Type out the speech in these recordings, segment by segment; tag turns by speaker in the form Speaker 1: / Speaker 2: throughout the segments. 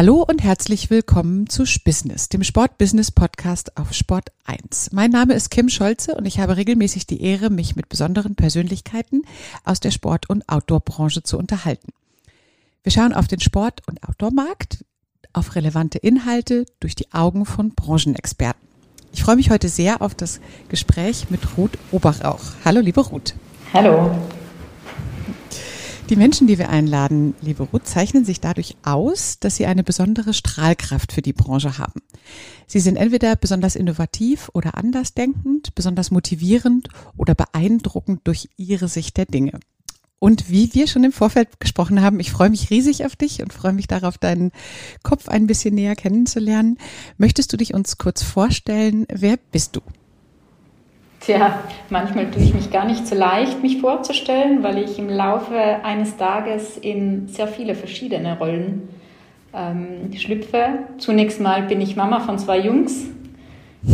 Speaker 1: Hallo und herzlich willkommen zu Spissness, dem Sport-Business-Podcast auf Sport 1. Mein Name ist Kim Scholze und ich habe regelmäßig die Ehre, mich mit besonderen Persönlichkeiten aus der Sport- und Outdoor-Branche zu unterhalten. Wir schauen auf den Sport- und Outdoor-Markt, auf relevante Inhalte durch die Augen von Branchenexperten. Ich freue mich heute sehr auf das Gespräch mit Ruth Oberrauch. Hallo, liebe Ruth.
Speaker 2: Hallo.
Speaker 1: Die Menschen, die wir einladen, liebe Ruth, zeichnen sich dadurch aus, dass sie eine besondere Strahlkraft für die Branche haben. Sie sind entweder besonders innovativ oder andersdenkend, besonders motivierend oder beeindruckend durch ihre Sicht der Dinge. Und wie wir schon im Vorfeld gesprochen haben, ich freue mich riesig auf dich und freue mich darauf, deinen Kopf ein bisschen näher kennenzulernen. Möchtest du dich uns kurz vorstellen? Wer bist du?
Speaker 2: Tja, manchmal tue ich mich gar nicht so leicht, mich vorzustellen, weil ich im Laufe eines Tages in sehr viele verschiedene Rollen ähm, schlüpfe. Zunächst mal bin ich Mama von zwei Jungs,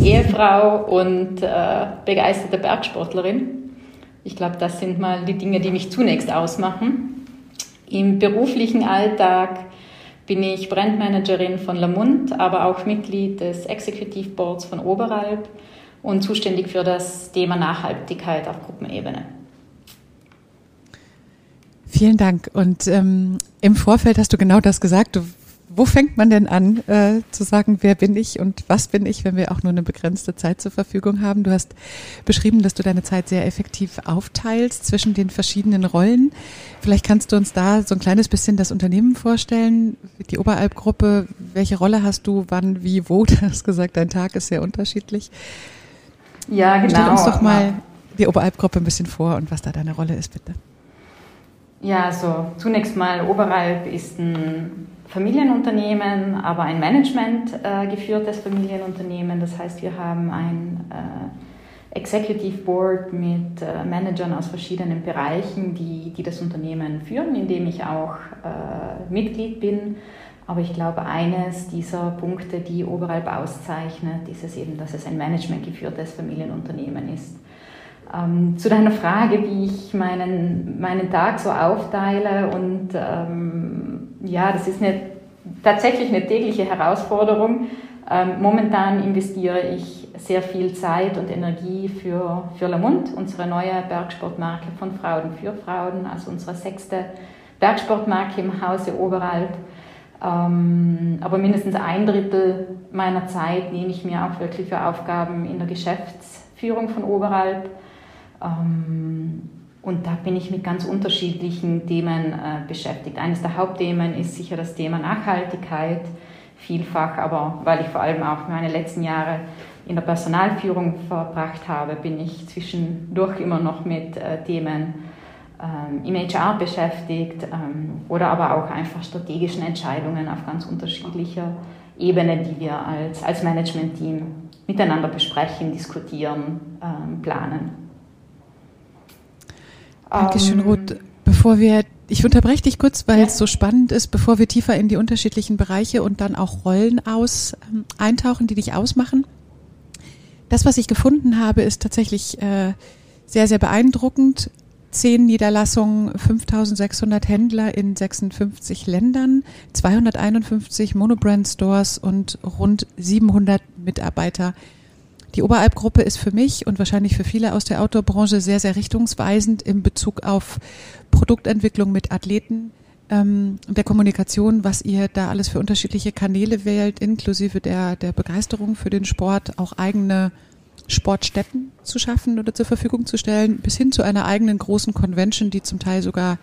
Speaker 2: Ehefrau und äh, begeisterte Bergsportlerin. Ich glaube, das sind mal die Dinge, die mich zunächst ausmachen. Im beruflichen Alltag bin ich Brandmanagerin von Lamont, aber auch Mitglied des Executive Boards von Oberalp und zuständig für das Thema Nachhaltigkeit auf Gruppenebene.
Speaker 1: Vielen Dank. Und ähm, im Vorfeld hast du genau das gesagt. Wo fängt man denn an äh, zu sagen, wer bin ich und was bin ich, wenn wir auch nur eine begrenzte Zeit zur Verfügung haben? Du hast beschrieben, dass du deine Zeit sehr effektiv aufteilst zwischen den verschiedenen Rollen. Vielleicht kannst du uns da so ein kleines bisschen das Unternehmen vorstellen, die Oberalp-Gruppe. Welche Rolle hast du, wann, wie, wo? Du hast gesagt, dein Tag ist sehr unterschiedlich.
Speaker 2: Ja, genau.
Speaker 1: Stell uns doch mal die Oberalp-Gruppe ein bisschen vor und was da deine Rolle ist, bitte.
Speaker 2: Ja, also zunächst mal Oberalp ist ein Familienunternehmen, aber ein Management äh, geführtes Familienunternehmen. Das heißt, wir haben ein äh, Executive Board mit äh, Managern aus verschiedenen Bereichen, die, die das Unternehmen führen, in dem ich auch äh, Mitglied bin. Aber ich glaube, eines dieser Punkte, die Oberalp auszeichnet, ist es eben, dass es ein managementgeführtes Familienunternehmen ist. Ähm, zu deiner Frage, wie ich meinen, meinen Tag so aufteile und ähm, ja, das ist eine, tatsächlich eine tägliche Herausforderung. Ähm, momentan investiere ich sehr viel Zeit und Energie für, für Lamont, unsere neue Bergsportmarke von Frauen für Frauen, also unsere sechste Bergsportmarke im Hause Oberalp. Ähm, aber mindestens ein Drittel meiner Zeit nehme ich mir auch wirklich für Aufgaben in der Geschäftsführung von Oberalp. Ähm, und da bin ich mit ganz unterschiedlichen Themen äh, beschäftigt. Eines der Hauptthemen ist sicher das Thema Nachhaltigkeit, vielfach, aber weil ich vor allem auch meine letzten Jahre in der Personalführung verbracht habe, bin ich zwischendurch immer noch mit äh, Themen ähm, im HR beschäftigt ähm, oder aber auch einfach strategischen Entscheidungen auf ganz unterschiedlicher Ebene, die wir als, als Management-Team miteinander besprechen, diskutieren, ähm, planen.
Speaker 1: Dankeschön, ähm, Ruth. Bevor wir, ich unterbreche dich kurz, weil ja. es so spannend ist, bevor wir tiefer in die unterschiedlichen Bereiche und dann auch Rollen aus ähm, eintauchen, die dich ausmachen. Das, was ich gefunden habe, ist tatsächlich äh, sehr, sehr beeindruckend zehn Niederlassungen, 5600 Händler in 56 Ländern, 251 Monobrand Stores und rund 700 Mitarbeiter. Die Oberalp-Gruppe ist für mich und wahrscheinlich für viele aus der Outdoor-Branche sehr, sehr richtungsweisend in Bezug auf Produktentwicklung mit Athleten ähm, der Kommunikation, was ihr da alles für unterschiedliche Kanäle wählt, inklusive der, der Begeisterung für den Sport, auch eigene Sportstätten zu schaffen oder zur Verfügung zu stellen, bis hin zu einer eigenen großen Convention, die zum Teil sogar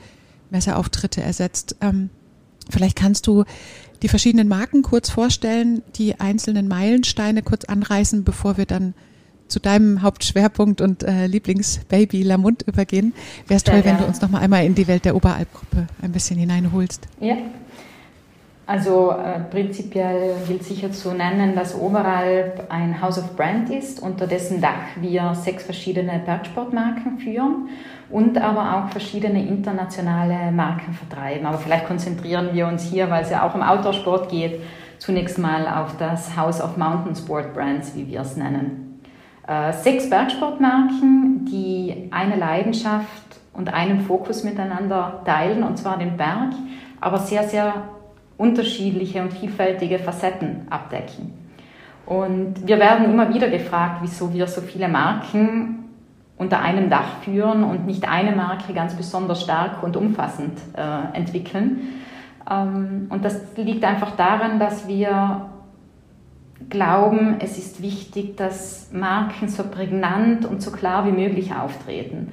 Speaker 1: Messeauftritte ersetzt. Ähm, vielleicht kannst du die verschiedenen Marken kurz vorstellen, die einzelnen Meilensteine kurz anreißen, bevor wir dann zu deinem Hauptschwerpunkt und äh, Lieblingsbaby Lamont übergehen. Wäre es toll, ja, wenn du uns noch mal einmal in die Welt der Oberalpgruppe ein bisschen hineinholst.
Speaker 2: Ja, also äh, prinzipiell gilt sicher zu nennen, dass Oberalp ein House of Brand ist, unter dessen Dach wir sechs verschiedene Bergsportmarken führen und aber auch verschiedene internationale Marken vertreiben. Aber vielleicht konzentrieren wir uns hier, weil es ja auch um Outdoor-Sport geht, zunächst mal auf das House of Mountain Sport Brands, wie wir es nennen. Äh, sechs Bergsportmarken, die eine Leidenschaft und einen Fokus miteinander teilen, und zwar den Berg, aber sehr, sehr unterschiedliche und vielfältige Facetten abdecken. Und wir werden immer wieder gefragt, wieso wir so viele Marken unter einem Dach führen und nicht eine Marke ganz besonders stark und umfassend äh, entwickeln. Ähm, und das liegt einfach daran, dass wir glauben, es ist wichtig, dass Marken so prägnant und so klar wie möglich auftreten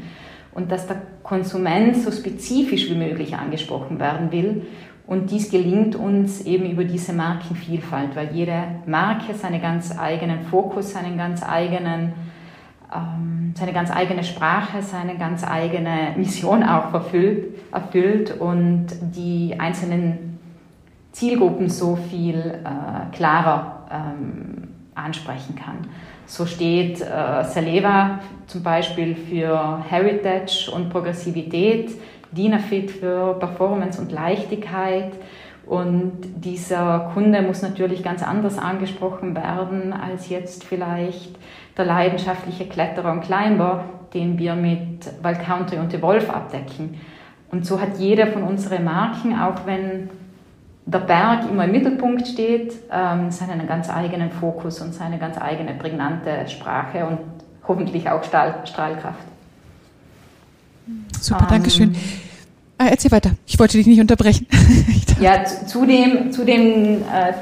Speaker 2: und dass der Konsument so spezifisch wie möglich angesprochen werden will. Und dies gelingt uns eben über diese Markenvielfalt, weil jede Marke seinen ganz eigenen Fokus, seinen ganz eigenen, ähm, seine ganz eigene Sprache, seine ganz eigene Mission auch erfüllt, erfüllt und die einzelnen Zielgruppen so viel äh, klarer ähm, ansprechen kann. So steht äh, Saleva zum Beispiel für Heritage und Progressivität, Dinafit für Performance und Leichtigkeit. Und dieser Kunde muss natürlich ganz anders angesprochen werden als jetzt vielleicht der leidenschaftliche Kletterer und Climber, den wir mit Wild Country und The Wolf abdecken. Und so hat jeder von unseren Marken, auch wenn der Berg immer im Mittelpunkt steht, ähm, seinen ganz eigenen Fokus und seine ganz eigene prägnante Sprache und hoffentlich auch Strahlkraft.
Speaker 1: Super, ähm, Dankeschön. Ah, erzähl weiter. Ich wollte dich nicht unterbrechen.
Speaker 2: ja, zudem, zudem äh,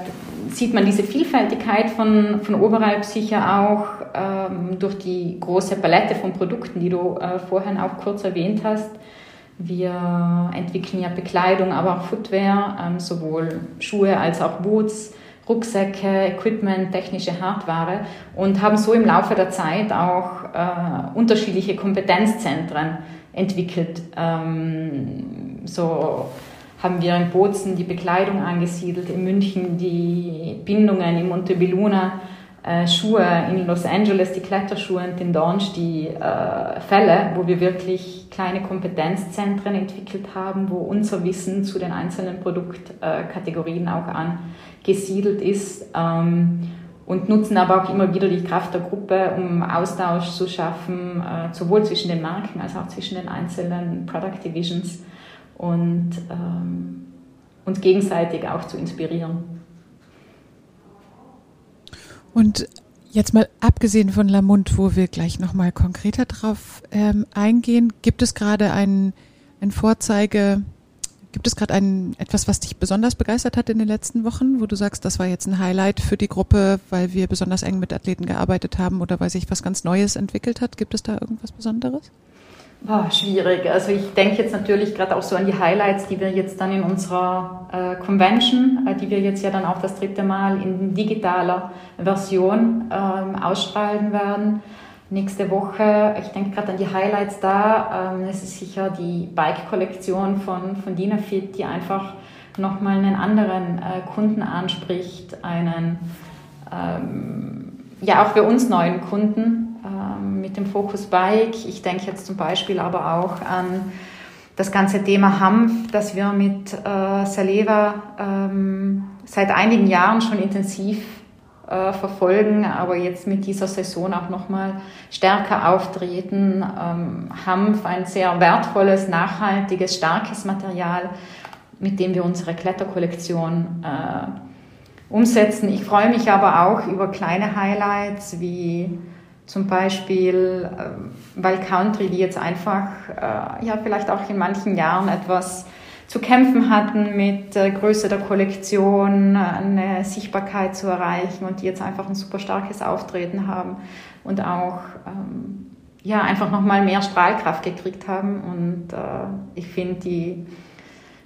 Speaker 2: sieht man diese Vielfältigkeit von, von Oberalp sicher auch ähm, durch die große Palette von Produkten, die du äh, vorhin auch kurz erwähnt hast. Wir entwickeln ja Bekleidung, aber auch Footwear, ähm, sowohl Schuhe als auch Boots, Rucksäcke, Equipment, technische Hardware und haben so im Laufe der Zeit auch äh, unterschiedliche Kompetenzzentren entwickelt. Ähm, so haben wir in Bozen die Bekleidung angesiedelt, in München die Bindungen, in Montebelluna äh, Schuhe in Los Angeles, die Kletterschuhe und in Dornsch die äh, Fälle, wo wir wirklich kleine Kompetenzzentren entwickelt haben, wo unser Wissen zu den einzelnen Produktkategorien äh, auch angesiedelt ist. Ähm, und nutzen aber auch immer wieder die Kraft der Gruppe, um Austausch zu schaffen, äh, sowohl zwischen den Marken als auch zwischen den einzelnen Product Divisions und ähm, uns gegenseitig auch zu inspirieren.
Speaker 1: Und jetzt mal abgesehen von Lamont, wo wir gleich nochmal konkreter drauf ähm, eingehen, gibt es gerade ein, ein Vorzeige, gibt es gerade etwas, was dich besonders begeistert hat in den letzten Wochen, wo du sagst, das war jetzt ein Highlight für die Gruppe, weil wir besonders eng mit Athleten gearbeitet haben oder weil sich was ganz Neues entwickelt hat? Gibt es da irgendwas Besonderes?
Speaker 2: Boah, schwierig. Also ich denke jetzt natürlich gerade auch so an die Highlights, die wir jetzt dann in unserer äh, Convention, äh, die wir jetzt ja dann auch das dritte Mal in digitaler Version ähm, ausstrahlen werden. Nächste Woche, ich denke gerade an die Highlights da. Ähm, es ist sicher die Bike-Kollektion von, von Dinafit, die einfach nochmal einen anderen äh, Kunden anspricht, einen ähm, ja auch für uns neuen Kunden ähm, mit dem Fokus Bike. Ich denke jetzt zum Beispiel aber auch an das ganze Thema Hanf, das wir mit äh, Saleva ähm, seit einigen Jahren schon intensiv äh, verfolgen, aber jetzt mit dieser Saison auch nochmal stärker auftreten. Ähm, Hanf, ein sehr wertvolles, nachhaltiges, starkes Material, mit dem wir unsere Kletterkollektion äh, umsetzen. Ich freue mich aber auch über kleine Highlights wie zum Beispiel äh, weil Country, die jetzt einfach äh, ja vielleicht auch in manchen Jahren etwas zu kämpfen hatten mit Größe der Kollektion, eine Sichtbarkeit zu erreichen und die jetzt einfach ein super starkes Auftreten haben und auch ähm, ja einfach noch mal mehr Strahlkraft gekriegt haben und äh, ich finde die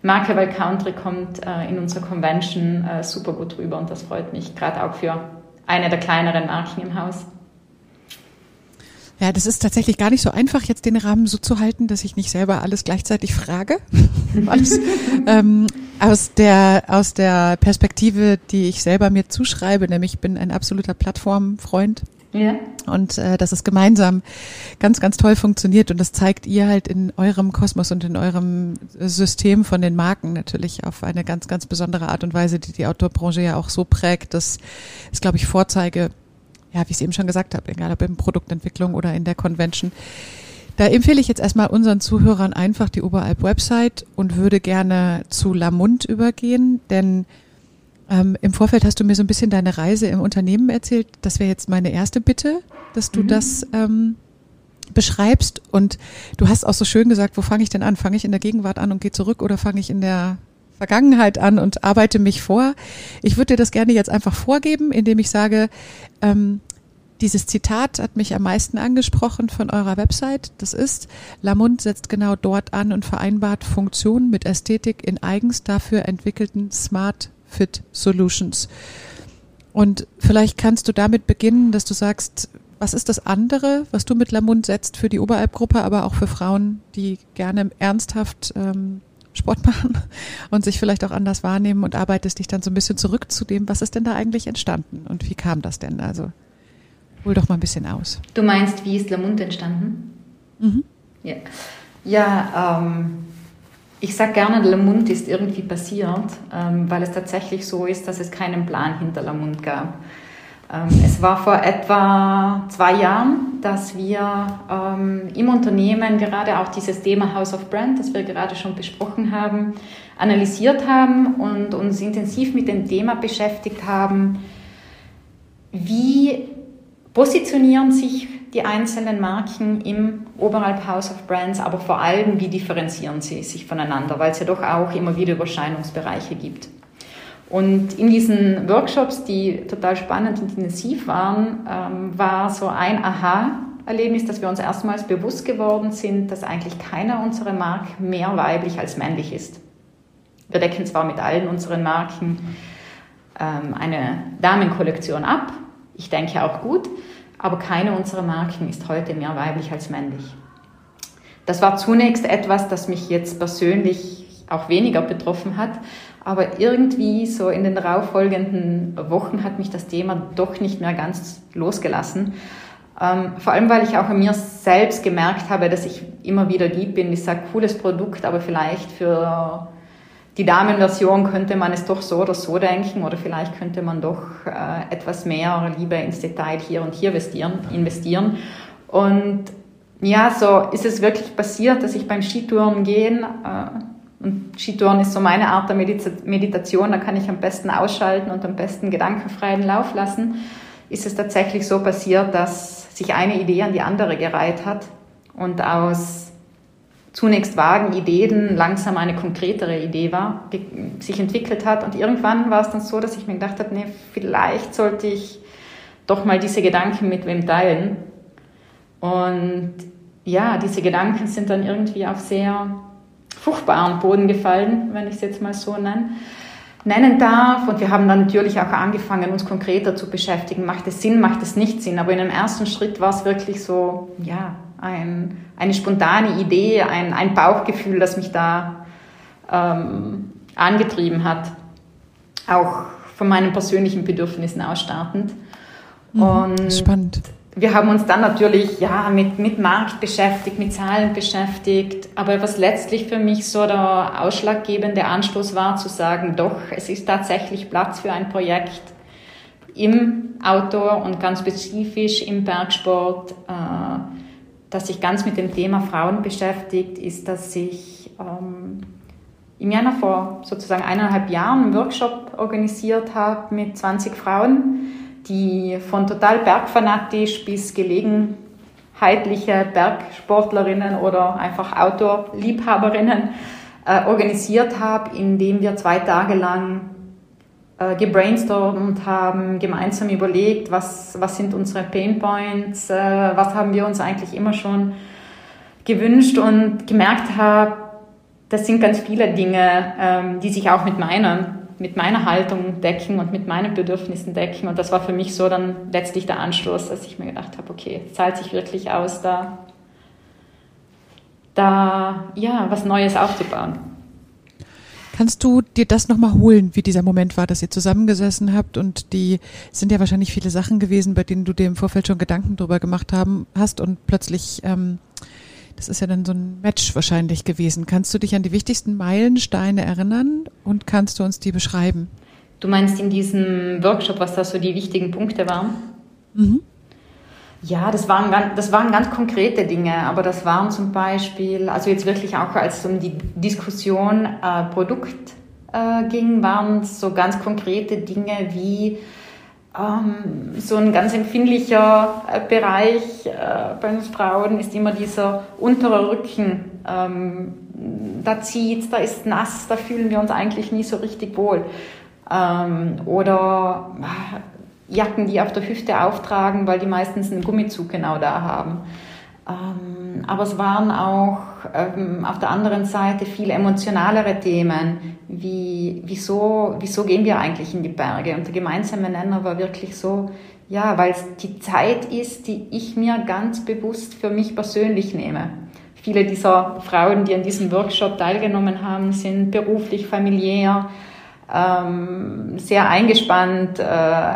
Speaker 2: Marke Weil Country kommt äh, in unserer Convention äh, super gut rüber und das freut mich gerade auch für eine der kleineren Marken im Haus.
Speaker 1: Ja, das ist tatsächlich gar nicht so einfach, jetzt den Rahmen so zu halten, dass ich nicht selber alles gleichzeitig frage. alles, ähm, aus der aus der Perspektive, die ich selber mir zuschreibe, nämlich ich bin ein absoluter Plattformfreund. Ja. Und äh, dass es gemeinsam ganz, ganz toll funktioniert. Und das zeigt ihr halt in eurem Kosmos und in eurem System von den Marken natürlich auf eine ganz, ganz besondere Art und Weise, die die Outdoor-Branche ja auch so prägt. Das ist, glaube ich, Vorzeige ja, wie ich es eben schon gesagt habe, egal ob in Produktentwicklung oder in der Convention. Da empfehle ich jetzt erstmal unseren Zuhörern einfach die Oberalp-Website und würde gerne zu Lamund übergehen, denn ähm, im Vorfeld hast du mir so ein bisschen deine Reise im Unternehmen erzählt. Das wäre jetzt meine erste Bitte, dass du mhm. das ähm, beschreibst. Und du hast auch so schön gesagt, wo fange ich denn an? Fange ich in der Gegenwart an und gehe zurück oder fange ich in der Vergangenheit an und arbeite mich vor? Ich würde dir das gerne jetzt einfach vorgeben, indem ich sage, ähm, dieses Zitat hat mich am meisten angesprochen von eurer Website. Das ist, Lamund setzt genau dort an und vereinbart Funktionen mit Ästhetik in eigens dafür entwickelten Smart Fit Solutions. Und vielleicht kannst du damit beginnen, dass du sagst, was ist das andere, was du mit Lamund setzt für die Oberalp-Gruppe, aber auch für Frauen, die gerne ernsthaft ähm, Sport machen und sich vielleicht auch anders wahrnehmen und arbeitest dich dann so ein bisschen zurück zu dem, was ist denn da eigentlich entstanden und wie kam das denn? Also hol doch mal ein bisschen aus.
Speaker 2: Du meinst, wie ist Lamund entstanden? Mhm. Ja, ja ähm, ich sage gerne, Lamund ist irgendwie passiert, ähm, weil es tatsächlich so ist, dass es keinen Plan hinter Lamund gab. Ähm, es war vor etwa zwei Jahren, dass wir ähm, im Unternehmen gerade auch dieses Thema House of Brand, das wir gerade schon besprochen haben, analysiert haben und uns intensiv mit dem Thema beschäftigt haben, wie positionieren sich die einzelnen Marken im Oberhalb House of Brands, aber vor allem, wie differenzieren sie sich voneinander, weil es ja doch auch immer wieder Überscheinungsbereiche gibt. Und in diesen Workshops, die total spannend und intensiv waren, ähm, war so ein Aha-Erlebnis, dass wir uns erstmals bewusst geworden sind, dass eigentlich keiner unserer Marken mehr weiblich als männlich ist. Wir decken zwar mit allen unseren Marken ähm, eine Damenkollektion ab, ich denke auch gut, aber keine unserer Marken ist heute mehr weiblich als männlich. Das war zunächst etwas, das mich jetzt persönlich auch weniger betroffen hat, aber irgendwie so in den darauffolgenden Wochen hat mich das Thema doch nicht mehr ganz losgelassen. Ähm, vor allem, weil ich auch an mir selbst gemerkt habe, dass ich immer wieder lieb bin. Ich sage, cooles Produkt, aber vielleicht für die Damenversion könnte man es doch so oder so denken oder vielleicht könnte man doch äh, etwas mehr lieber ins Detail hier und hier investieren. investieren. Und ja, so ist es wirklich passiert, dass ich beim Skitouren gehen, äh, und Skitouren ist so meine Art der Meditation, da kann ich am besten ausschalten und am besten gedankenfreien Lauf lassen, ist es tatsächlich so passiert, dass sich eine Idee an die andere gereiht hat und aus zunächst vagen Ideen langsam eine konkretere Idee war, sich entwickelt hat. Und irgendwann war es dann so, dass ich mir gedacht habe, nee, vielleicht sollte ich doch mal diese Gedanken mit wem teilen. Und ja, diese Gedanken sind dann irgendwie auf sehr fruchtbaren Boden gefallen, wenn ich es jetzt mal so nenne, nennen darf. Und wir haben dann natürlich auch angefangen, uns konkreter zu beschäftigen. Macht es Sinn, macht es nicht Sinn? Aber in dem ersten Schritt war es wirklich so, ja, ein, eine spontane Idee, ein, ein Bauchgefühl, das mich da ähm, angetrieben hat. Auch von meinen persönlichen Bedürfnissen ausstartend.
Speaker 1: Mhm, Und spannend.
Speaker 2: Wir haben uns dann natürlich ja, mit, mit Markt beschäftigt, mit Zahlen beschäftigt. Aber was letztlich für mich so der ausschlaggebende Anstoß war, zu sagen, doch, es ist tatsächlich Platz für ein Projekt im Outdoor und ganz spezifisch im Bergsport. Äh, das sich ganz mit dem Thema Frauen beschäftigt, ist, dass ich ähm, im Januar vor sozusagen eineinhalb Jahren einen Workshop organisiert habe mit 20 Frauen, die von total bergfanatisch bis gelegenheitliche Bergsportlerinnen oder einfach Outdoor-Liebhaberinnen äh, organisiert habe, indem wir zwei Tage lang äh, gebrainstormt haben, gemeinsam überlegt, was, was sind unsere Pain Points, äh, was haben wir uns eigentlich immer schon gewünscht und gemerkt habe, das sind ganz viele Dinge, ähm, die sich auch mit meiner, mit meiner Haltung decken und mit meinen Bedürfnissen decken. Und das war für mich so dann letztlich der Anstoß, dass ich mir gedacht habe, okay, es zahlt sich wirklich aus, da, da ja, was Neues aufzubauen.
Speaker 1: Kannst du dir das nochmal holen, wie dieser Moment war, dass ihr zusammengesessen habt und die sind ja wahrscheinlich viele Sachen gewesen, bei denen du dir im Vorfeld schon Gedanken drüber gemacht haben hast und plötzlich, ähm, das ist ja dann so ein Match wahrscheinlich gewesen. Kannst du dich an die wichtigsten Meilensteine erinnern und kannst du uns die beschreiben?
Speaker 2: Du meinst in diesem Workshop, was da so die wichtigen Punkte waren? Mhm. Ja, das waren, das waren ganz konkrete Dinge, aber das waren zum Beispiel, also jetzt wirklich auch als es um die Diskussion äh, Produkt äh, ging, waren so ganz konkrete Dinge wie ähm, so ein ganz empfindlicher äh, Bereich äh, bei uns Frauen ist immer dieser untere Rücken. Ähm, da zieht, da ist nass, da fühlen wir uns eigentlich nie so richtig wohl. Ähm, oder äh, Jacken, die auf der Hüfte auftragen, weil die meistens einen Gummizug genau da haben. Ähm, aber es waren auch ähm, auf der anderen Seite viel emotionalere Themen, wie wieso, wieso gehen wir eigentlich in die Berge? Und der gemeinsame Nenner war wirklich so, ja, weil es die Zeit ist, die ich mir ganz bewusst für mich persönlich nehme. Viele dieser Frauen, die an diesem Workshop teilgenommen haben, sind beruflich, familiär, ähm, sehr eingespannt, äh,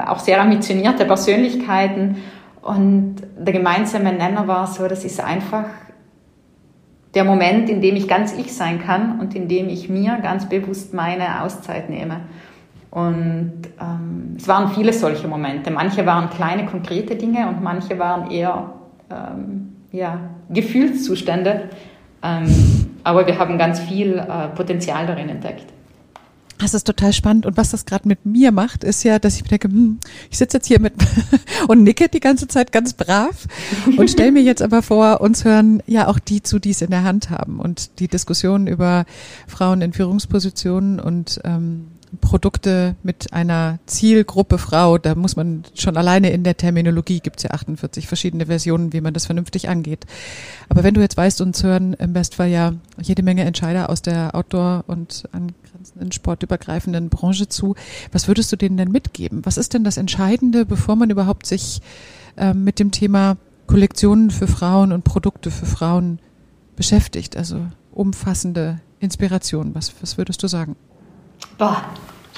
Speaker 2: auch sehr ambitionierte Persönlichkeiten. Und der gemeinsame Nenner war so, das ist einfach der Moment, in dem ich ganz ich sein kann und in dem ich mir ganz bewusst meine Auszeit nehme. Und ähm, es waren viele solche Momente. Manche waren kleine, konkrete Dinge und manche waren eher ähm, ja, Gefühlszustände. Ähm, aber wir haben ganz viel äh, Potenzial darin entdeckt.
Speaker 1: Das ist total spannend. Und was das gerade mit mir macht, ist ja, dass ich denke, hm, ich sitze jetzt hier mit und nicke die ganze Zeit ganz brav und stelle mir jetzt aber vor, uns hören ja auch die zu, die es in der Hand haben. Und die Diskussion über Frauen in Führungspositionen und ähm, Produkte mit einer Zielgruppe Frau, da muss man schon alleine in der Terminologie, gibt es ja 48 verschiedene Versionen, wie man das vernünftig angeht. Aber wenn du jetzt weißt, uns hören im Bestfall ja jede Menge Entscheider aus der Outdoor- und angrenzenden sportübergreifenden Branche zu, was würdest du denen denn mitgeben? Was ist denn das Entscheidende, bevor man überhaupt sich äh, mit dem Thema Kollektionen für Frauen und Produkte für Frauen beschäftigt? Also umfassende Inspiration, was, was würdest du sagen?
Speaker 2: Boah,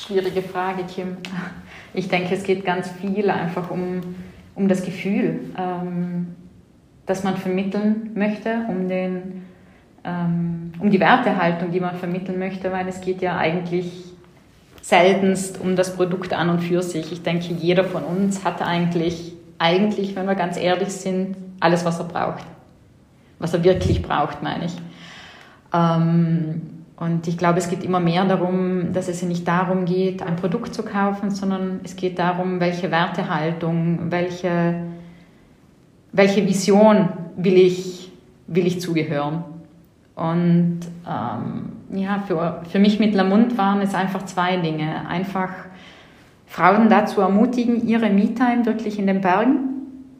Speaker 2: schwierige Frage, Kim. Ich denke, es geht ganz viel einfach um, um das Gefühl, ähm, das man vermitteln möchte, um, den, ähm, um die Wertehaltung, die man vermitteln möchte, weil es geht ja eigentlich seltenst um das Produkt an und für sich. Ich denke, jeder von uns hat eigentlich, eigentlich, wenn wir ganz ehrlich sind, alles, was er braucht. Was er wirklich braucht, meine ich. Ähm, und ich glaube, es geht immer mehr darum, dass es nicht darum geht, ein Produkt zu kaufen, sondern es geht darum, welche Wertehaltung, welche, welche Vision will ich, will ich zugehören. Und ähm, ja, für, für mich mit Lamont waren es einfach zwei Dinge. Einfach Frauen dazu ermutigen, ihre Me-Time wirklich in den Bergen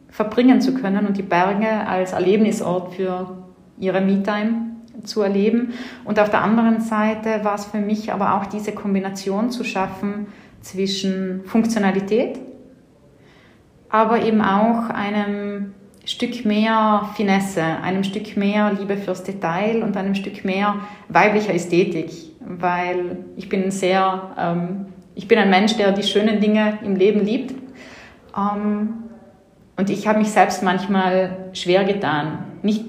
Speaker 2: verbringen zu können und die Berge als Erlebnisort für ihre Me-Time zu erleben. Und auf der anderen Seite war es für mich aber auch diese Kombination zu schaffen zwischen Funktionalität, aber eben auch einem Stück mehr Finesse, einem Stück mehr Liebe fürs Detail und einem Stück mehr weiblicher Ästhetik, weil ich bin sehr, ähm, ich bin ein Mensch, der die schönen Dinge im Leben liebt. Ähm, und ich habe mich selbst manchmal schwer getan, nicht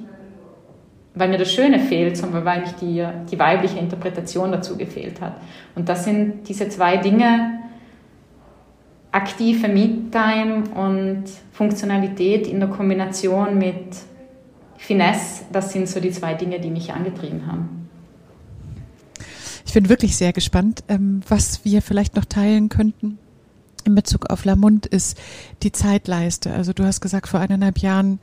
Speaker 2: weil mir das Schöne fehlt, sondern weil mich die, die weibliche Interpretation dazu gefehlt hat. Und das sind diese zwei Dinge, aktive Me-Time und Funktionalität in der Kombination mit Finesse, das sind so die zwei Dinge, die mich angetrieben haben.
Speaker 1: Ich bin wirklich sehr gespannt, ähm, was wir vielleicht noch teilen könnten in Bezug auf Lamont ist die Zeitleiste. Also du hast gesagt, vor eineinhalb Jahren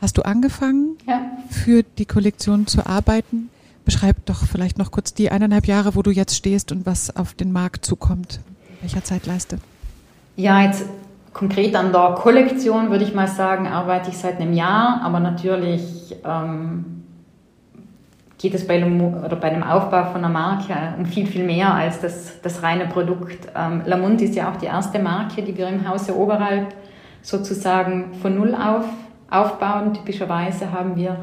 Speaker 1: hast du angefangen, ja. für die Kollektion zu arbeiten. Beschreib doch vielleicht noch kurz die eineinhalb Jahre, wo du jetzt stehst und was auf den Markt zukommt. Welcher Zeitleiste?
Speaker 2: Ja, jetzt konkret an der Kollektion würde ich mal sagen, arbeite ich seit einem Jahr, aber natürlich ähm, geht es bei dem, oder bei dem Aufbau von einer Marke um viel, viel mehr als das, das reine Produkt. Ähm, Lamont ist ja auch die erste Marke, die wir im Hause Oberalp sozusagen von Null auf aufbauen. Typischerweise haben wir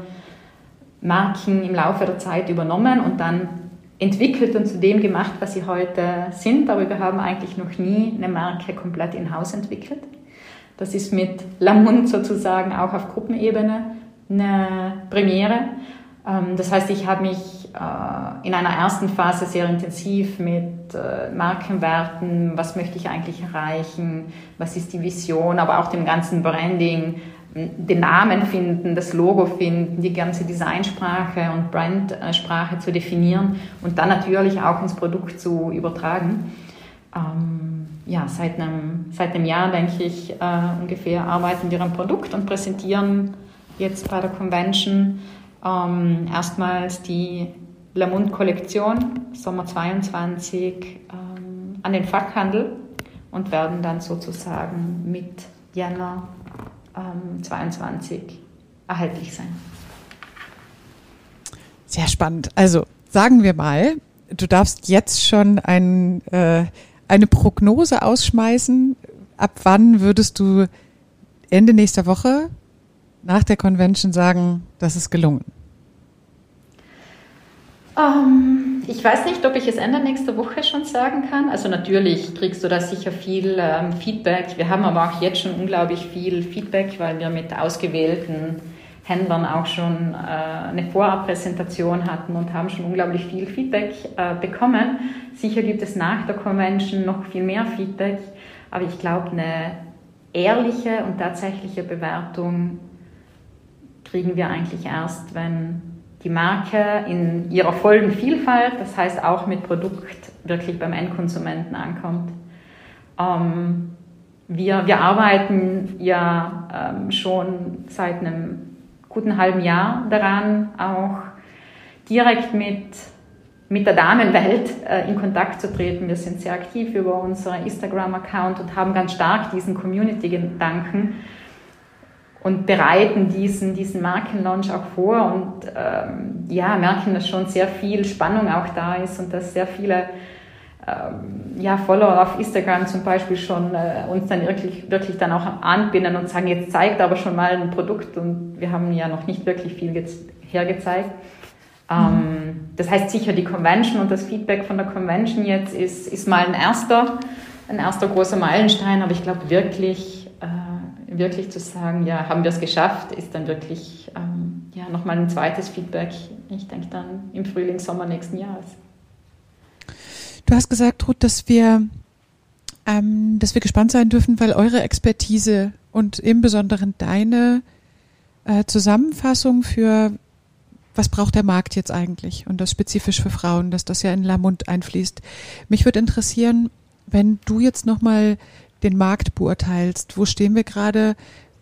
Speaker 2: Marken im Laufe der Zeit übernommen und dann entwickelt und zu dem gemacht, was sie heute sind. Aber wir haben eigentlich noch nie eine Marke komplett in-house entwickelt. Das ist mit Lamont sozusagen auch auf Gruppenebene eine Premiere. Ähm, das heißt, ich habe mich äh, in einer ersten Phase sehr intensiv mit äh, Markenwerten, was möchte ich eigentlich erreichen, was ist die Vision, aber auch dem ganzen Branding den Namen finden, das Logo finden, die ganze Designsprache und Brandsprache zu definieren und dann natürlich auch ins Produkt zu übertragen. Ähm, ja, seit einem, seit einem Jahr, denke ich, äh, ungefähr arbeiten wir am Produkt und präsentieren jetzt bei der Convention ähm, erstmals die Lamont-Kollektion Sommer 22 ähm, an den Fachhandel und werden dann sozusagen mit Jänner ähm, 22 erhältlich sein.
Speaker 1: Sehr spannend. Also sagen wir mal, du darfst jetzt schon ein, äh, eine Prognose ausschmeißen. Ab wann würdest du Ende nächster Woche nach der Convention sagen, das ist gelungen?
Speaker 2: Um, ähm, ich weiß nicht, ob ich es Ende nächster Woche schon sagen kann. Also natürlich kriegst du da sicher viel ähm, Feedback. Wir haben aber auch jetzt schon unglaublich viel Feedback, weil wir mit ausgewählten Händlern auch schon äh, eine Vorabpräsentation hatten und haben schon unglaublich viel Feedback äh, bekommen. Sicher gibt es nach der Convention noch viel mehr Feedback, aber ich glaube, eine ehrliche und tatsächliche Bewertung kriegen wir eigentlich erst, wenn die Marke in ihrer vollen Vielfalt, das heißt auch mit Produkt, wirklich beim Endkonsumenten ankommt. Ähm, wir, wir arbeiten ja ähm, schon seit einem guten halben Jahr daran, auch direkt mit, mit der Damenwelt äh, in Kontakt zu treten. Wir sind sehr aktiv über unseren Instagram-Account und haben ganz stark diesen Community-Gedanken und bereiten diesen, diesen Markenlaunch auch vor. Und ähm, ja, merken, dass schon sehr viel Spannung auch da ist und dass sehr viele ähm, ja, Follower auf Instagram zum Beispiel schon äh, uns dann wirklich, wirklich dann auch anbinden und sagen, jetzt zeigt aber schon mal ein Produkt. Und wir haben ja noch nicht wirklich viel hergezeigt. Ähm, das heißt sicher die Convention und das Feedback von der Convention jetzt ist, ist mal ein erster, ein erster großer Meilenstein, aber ich glaube wirklich, wirklich zu sagen, ja, haben wir es geschafft, ist dann wirklich ähm, ja, nochmal ein zweites Feedback, ich denke dann im Frühling, Sommer nächsten Jahres.
Speaker 1: Du hast gesagt, Ruth, dass wir, ähm, dass wir gespannt sein dürfen, weil eure Expertise und im Besonderen deine äh, Zusammenfassung für was braucht der Markt jetzt eigentlich und das spezifisch für Frauen, dass das ja in Lamund einfließt. Mich würde interessieren, wenn du jetzt nochmal den Markt beurteilst. Wo stehen wir gerade?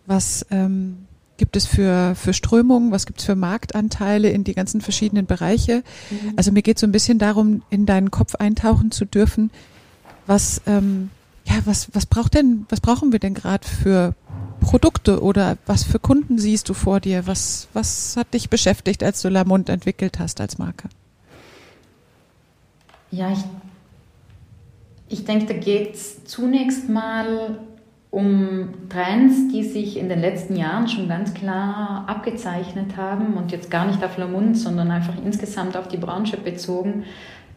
Speaker 1: Was ähm, gibt es für, für Strömungen? Was gibt es für Marktanteile in die ganzen verschiedenen Bereiche? Mhm. Also mir geht so ein bisschen darum, in deinen Kopf eintauchen zu dürfen. Was, ähm, ja, was, was braucht denn, was brauchen wir denn gerade für Produkte oder was für Kunden siehst du vor dir? Was, was hat dich beschäftigt, als du Lamont entwickelt hast als Marke?
Speaker 2: Ja, ich ich denke, da geht es zunächst mal um Trends, die sich in den letzten Jahren schon ganz klar abgezeichnet haben und jetzt gar nicht auf Lamont, sondern einfach insgesamt auf die Branche bezogen.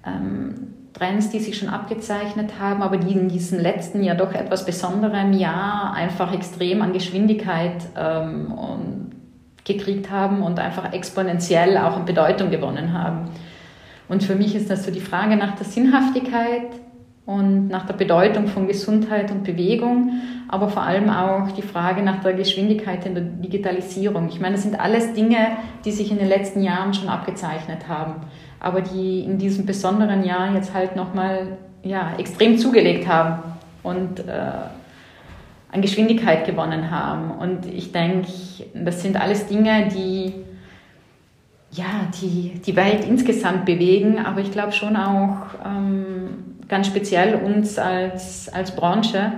Speaker 2: Ähm, Trends, die sich schon abgezeichnet haben, aber die in diesem letzten ja doch etwas besonderem Jahr einfach extrem an Geschwindigkeit ähm, gekriegt haben und einfach exponentiell auch an Bedeutung gewonnen haben. Und für mich ist das so die Frage nach der Sinnhaftigkeit, und nach der Bedeutung von Gesundheit und Bewegung, aber vor allem auch die Frage nach der Geschwindigkeit in der Digitalisierung. Ich meine, das sind alles Dinge, die sich in den letzten Jahren schon abgezeichnet haben, aber die in diesem besonderen Jahr jetzt halt nochmal ja, extrem zugelegt haben und äh, an Geschwindigkeit gewonnen haben. Und ich denke, das sind alles Dinge, die ja, die, die Welt insgesamt bewegen, aber ich glaube schon auch ähm, ganz speziell uns als, als Branche,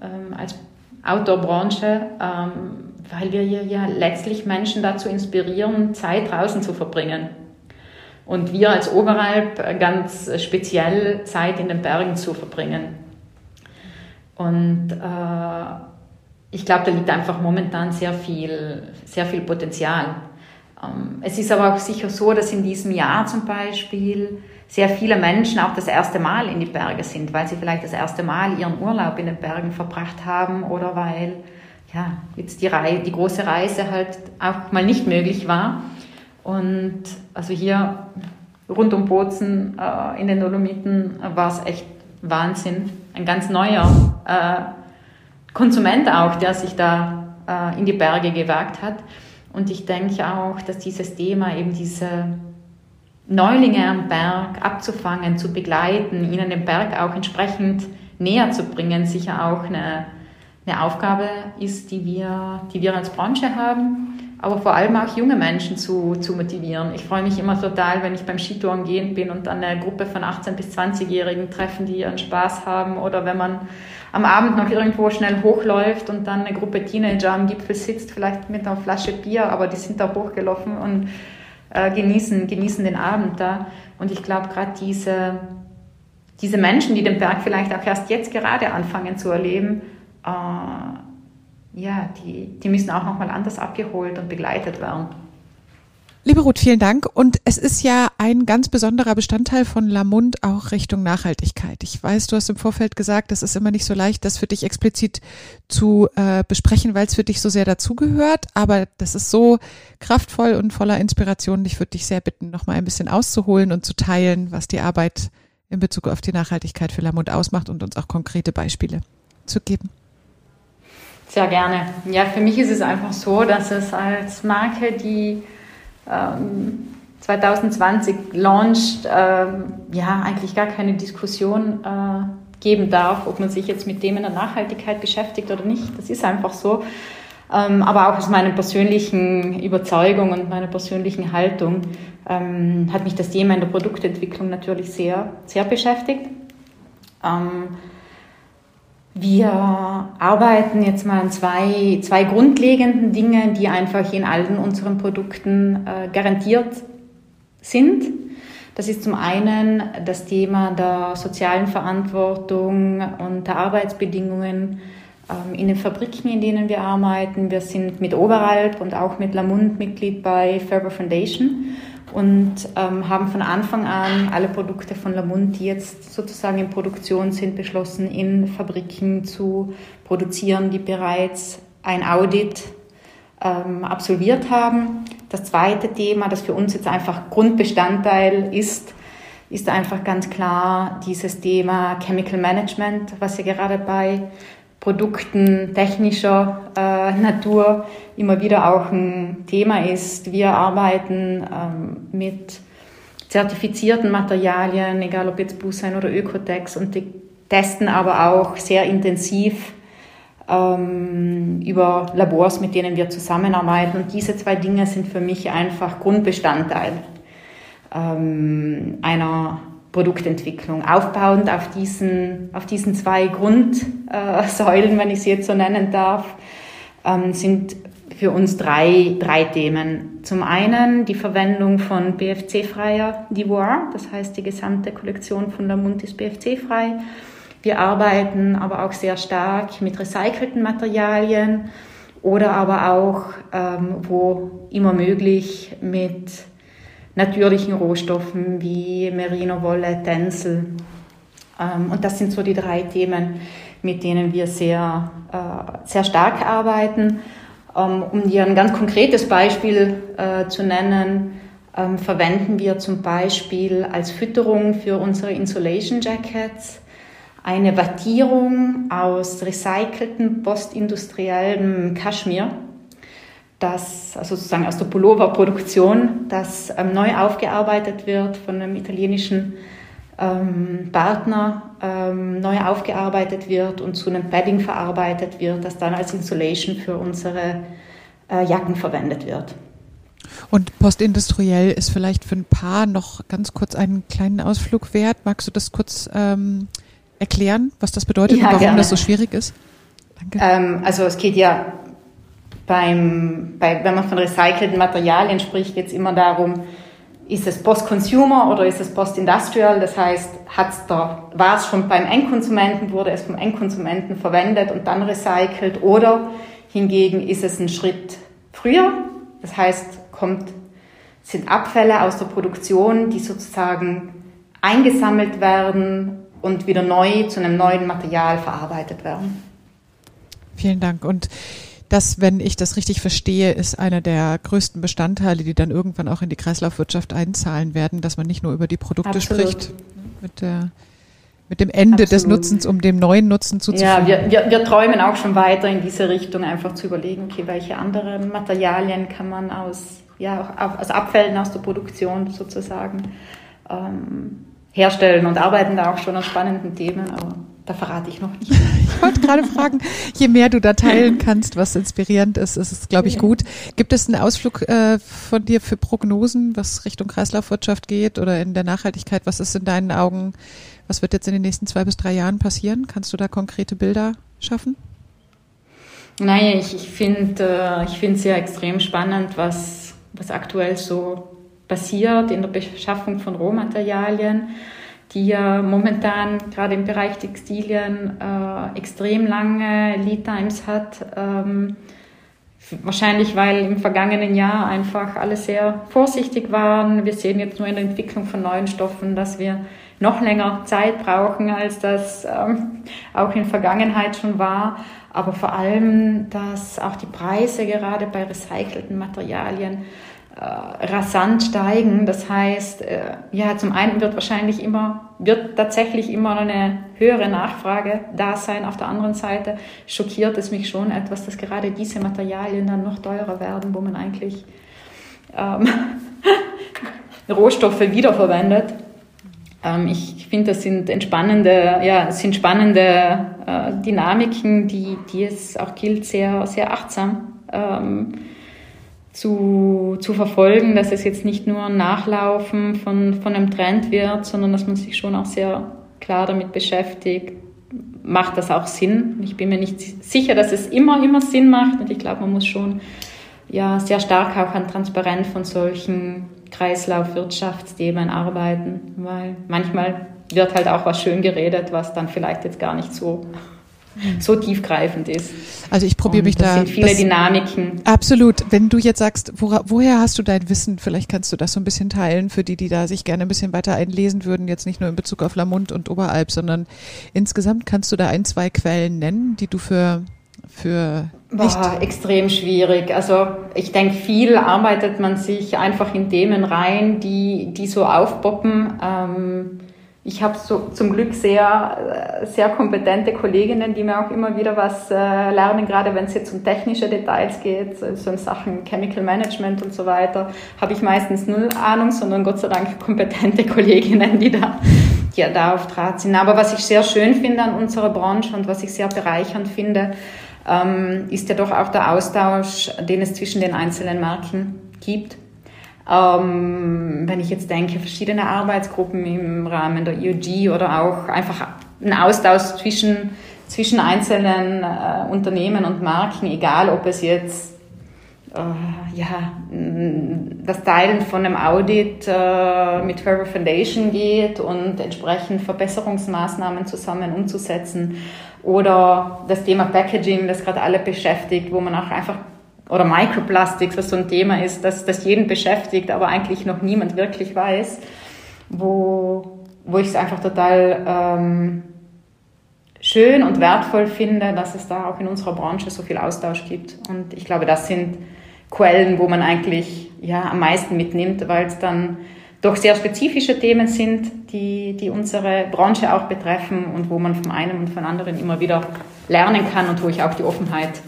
Speaker 2: ähm, als Outdoor-Branche, ähm, weil wir ja letztlich Menschen dazu inspirieren, Zeit draußen zu verbringen. Und wir als Oberalp ganz speziell Zeit in den Bergen zu verbringen. Und äh, ich glaube, da liegt einfach momentan sehr viel, sehr viel Potenzial. Ähm, es ist aber auch sicher so, dass in diesem Jahr zum Beispiel sehr viele Menschen auch das erste Mal in die Berge sind, weil sie vielleicht das erste Mal ihren Urlaub in den Bergen verbracht haben oder weil ja, jetzt die, Rei die große Reise halt auch mal nicht möglich war. Und also hier rund um Bozen äh, in den Dolomiten war es echt Wahnsinn. Ein ganz neuer äh, Konsument auch, der sich da äh, in die Berge gewagt hat. Und ich denke auch, dass dieses Thema eben diese Neulinge am Berg abzufangen, zu begleiten, ihnen den Berg auch entsprechend näher zu bringen, sicher auch eine, eine Aufgabe ist, die wir, die wir als Branche haben aber vor allem auch junge Menschen zu, zu motivieren. Ich freue mich immer total, wenn ich beim Skitouren gehen bin und dann eine Gruppe von 18- bis 20-Jährigen treffen, die ihren Spaß haben oder wenn man am Abend noch irgendwo schnell hochläuft und dann eine Gruppe Teenager am Gipfel sitzt, vielleicht mit einer Flasche Bier, aber die sind da hochgelaufen und äh, genießen, genießen den Abend da. Und ich glaube, gerade diese, diese Menschen, die den Berg vielleicht auch erst jetzt gerade anfangen zu erleben, äh, ja, die, die müssen auch nochmal anders abgeholt und begleitet werden.
Speaker 1: Liebe Ruth, vielen Dank. Und es ist ja ein ganz besonderer Bestandteil von Lamund auch Richtung Nachhaltigkeit. Ich weiß, du hast im Vorfeld gesagt, das ist immer nicht so leicht, das für dich explizit zu äh, besprechen, weil es für dich so sehr dazugehört. Aber das ist so kraftvoll und voller Inspiration. Ich würde dich sehr bitten, nochmal ein bisschen auszuholen und zu teilen, was die Arbeit in Bezug auf die Nachhaltigkeit für Lamund ausmacht und uns auch konkrete Beispiele zu geben.
Speaker 2: Sehr gerne. Ja, für mich ist es einfach so, dass es als Marke, die ähm, 2020 launcht, ähm, ja, eigentlich gar keine Diskussion äh, geben darf, ob man sich jetzt mit Themen der Nachhaltigkeit beschäftigt oder nicht. Das ist einfach so. Ähm, aber auch aus meiner persönlichen Überzeugung und meiner persönlichen Haltung ähm, hat mich das Thema in der Produktentwicklung natürlich sehr, sehr beschäftigt. Ähm, wir arbeiten jetzt mal an zwei, zwei grundlegenden Dingen, die einfach in allen unseren Produkten äh, garantiert sind. Das ist zum einen das Thema der sozialen Verantwortung und der Arbeitsbedingungen ähm, in den Fabriken, in denen wir arbeiten. Wir sind mit Oberalp und auch mit Lamund Mitglied bei Ferber Foundation und ähm, haben von Anfang an alle Produkte von Lamont, die jetzt sozusagen in Produktion sind, beschlossen, in Fabriken zu produzieren, die bereits ein Audit ähm, absolviert haben. Das zweite Thema, das für uns jetzt einfach Grundbestandteil ist, ist einfach ganz klar dieses Thema Chemical Management, was ja gerade bei Produkten technischer äh, Natur immer wieder auch ein Thema ist. Wir arbeiten ähm, mit zertifizierten Materialien, egal ob jetzt Busein oder Ökotex, und die testen aber auch sehr intensiv ähm, über Labors, mit denen wir zusammenarbeiten. Und diese zwei Dinge sind für mich einfach Grundbestandteil ähm, einer Produktentwicklung, aufbauend auf diesen, auf diesen zwei Grundsäulen, wenn ich sie jetzt so nennen darf, ähm, sind für uns drei, drei Themen. Zum einen die Verwendung von BFC-freier Divoire, das heißt die gesamte Kollektion von Lamont ist BFC-frei. Wir arbeiten aber auch sehr stark mit recycelten Materialien oder aber auch, ähm, wo immer möglich, mit natürlichen Rohstoffen wie Merino-Wolle, Tencel. Ähm, und das sind so die drei Themen, mit denen wir sehr, äh, sehr stark arbeiten. Ähm, um dir ein ganz konkretes Beispiel äh, zu nennen, ähm, verwenden wir zum Beispiel als Fütterung für unsere Insulation Jackets eine Wattierung aus recyceltem postindustriellem Kaschmir das also sozusagen aus der Pulloverproduktion, das ähm, neu aufgearbeitet wird von einem italienischen ähm, Partner, ähm, neu aufgearbeitet wird und zu einem Padding verarbeitet wird, das dann als Insulation für unsere äh, Jacken verwendet wird.
Speaker 1: Und postindustriell ist vielleicht für ein paar noch ganz kurz einen kleinen Ausflug wert. Magst du das kurz ähm, erklären, was das bedeutet ja, und warum gerne. das so schwierig ist?
Speaker 2: Danke. Ähm, also es geht ja beim, bei, wenn man von recycelten Materialien spricht, geht es immer darum, ist es Post-Consumer oder ist es Post-Industrial? Das heißt, hat's da, war es schon beim Endkonsumenten, wurde es vom Endkonsumenten verwendet und dann recycelt oder hingegen ist es ein Schritt früher? Das heißt, kommt, sind Abfälle aus der Produktion, die sozusagen eingesammelt werden und wieder neu zu einem neuen Material verarbeitet werden.
Speaker 1: Vielen Dank. Und das, wenn ich das richtig verstehe, ist einer der größten Bestandteile, die dann irgendwann auch in die Kreislaufwirtschaft einzahlen werden, dass man nicht nur über die Produkte Absolut. spricht mit der mit dem Ende Absolut. des Nutzens, um dem neuen Nutzen zuzufügen.
Speaker 2: Ja, wir, wir, wir träumen auch schon weiter in diese Richtung, einfach zu überlegen, okay, welche anderen Materialien kann man aus, ja, auch aus Abfällen aus der Produktion sozusagen ähm, herstellen und arbeiten da auch schon an spannenden Themen, aber da verrate ich noch nicht.
Speaker 1: ich wollte gerade fragen, je mehr du da teilen kannst, was inspirierend ist, ist es, glaube ich, gut. Gibt es einen Ausflug äh, von dir für Prognosen, was Richtung Kreislaufwirtschaft geht oder in der Nachhaltigkeit? Was ist in deinen Augen, was wird jetzt in den nächsten zwei bis drei Jahren passieren? Kannst du da konkrete Bilder schaffen?
Speaker 2: Nein, ich, ich finde äh, ich es ja extrem spannend, was, was aktuell so passiert in der Beschaffung von Rohmaterialien die ja momentan gerade im Bereich Textilien äh, extrem lange Lead Times hat. Ähm, wahrscheinlich, weil im vergangenen Jahr einfach alle sehr vorsichtig waren. Wir sehen jetzt nur in der Entwicklung von neuen Stoffen, dass wir noch länger Zeit brauchen, als das ähm, auch in Vergangenheit schon war. Aber vor allem, dass auch die Preise gerade bei recycelten Materialien rasant steigen. Das heißt, äh, ja, zum einen wird wahrscheinlich immer, wird tatsächlich immer eine höhere Nachfrage da sein. Auf der anderen Seite schockiert es mich schon etwas, dass gerade diese Materialien dann noch teurer werden, wo man eigentlich ähm, Rohstoffe wiederverwendet. Ähm, ich finde, das sind entspannende, ja, sind spannende äh, Dynamiken, die, die es auch gilt, sehr, sehr achtsam ähm, zu, zu verfolgen, dass es jetzt nicht nur ein Nachlaufen von, von einem Trend wird, sondern dass man sich schon auch sehr klar damit beschäftigt, macht das auch Sinn? Ich bin mir nicht sicher, dass es immer, immer Sinn macht und ich glaube, man muss schon ja, sehr stark auch an Transparenz von solchen Kreislaufwirtschaftsthemen arbeiten, weil manchmal wird halt auch was schön geredet, was dann vielleicht jetzt gar nicht so so tiefgreifend ist.
Speaker 1: Also ich probiere mich das da.
Speaker 2: Sind viele das, Dynamiken.
Speaker 1: Absolut. Wenn du jetzt sagst, wora, woher hast du dein Wissen? Vielleicht kannst du das so ein bisschen teilen für die, die da sich gerne ein bisschen weiter einlesen würden. Jetzt nicht nur in Bezug auf Lamont und Oberalp, sondern insgesamt kannst du da ein, zwei Quellen nennen, die du für für
Speaker 2: Boah, extrem schwierig. Also ich denke, viel arbeitet man sich einfach in Themen rein, die, die so aufpoppen. Ähm, ich habe so zum Glück sehr, äh, sehr kompetente Kolleginnen, die mir auch immer wieder was äh, lernen, gerade wenn es jetzt um technische Details geht, so in Sachen Chemical Management und so weiter, habe ich meistens null Ahnung, sondern Gott sei Dank kompetente Kolleginnen, die da, die da auf Draht sind. Aber was ich sehr schön finde an unserer Branche und was ich sehr bereichernd finde, ähm, ist ja doch auch der Austausch, den es zwischen den einzelnen Marken gibt. Ähm, wenn ich jetzt denke, verschiedene Arbeitsgruppen im Rahmen der EOG oder auch einfach ein Austausch zwischen, zwischen einzelnen äh, Unternehmen und Marken, egal ob es jetzt äh, ja, das Teilen von einem Audit äh, mit Ferber Foundation geht und entsprechend Verbesserungsmaßnahmen zusammen umzusetzen oder das Thema Packaging, das gerade alle beschäftigt, wo man auch einfach oder Microplastics, was so ein Thema ist, das, das jeden beschäftigt, aber eigentlich noch niemand wirklich weiß, wo, wo ich es einfach total ähm, schön und wertvoll finde, dass es da auch in unserer Branche so viel Austausch gibt. Und ich glaube, das sind Quellen, wo man eigentlich ja, am meisten mitnimmt, weil es dann doch sehr spezifische Themen sind, die, die unsere Branche auch betreffen und wo man von einem und von anderen immer wieder lernen kann und wo ich auch die Offenheit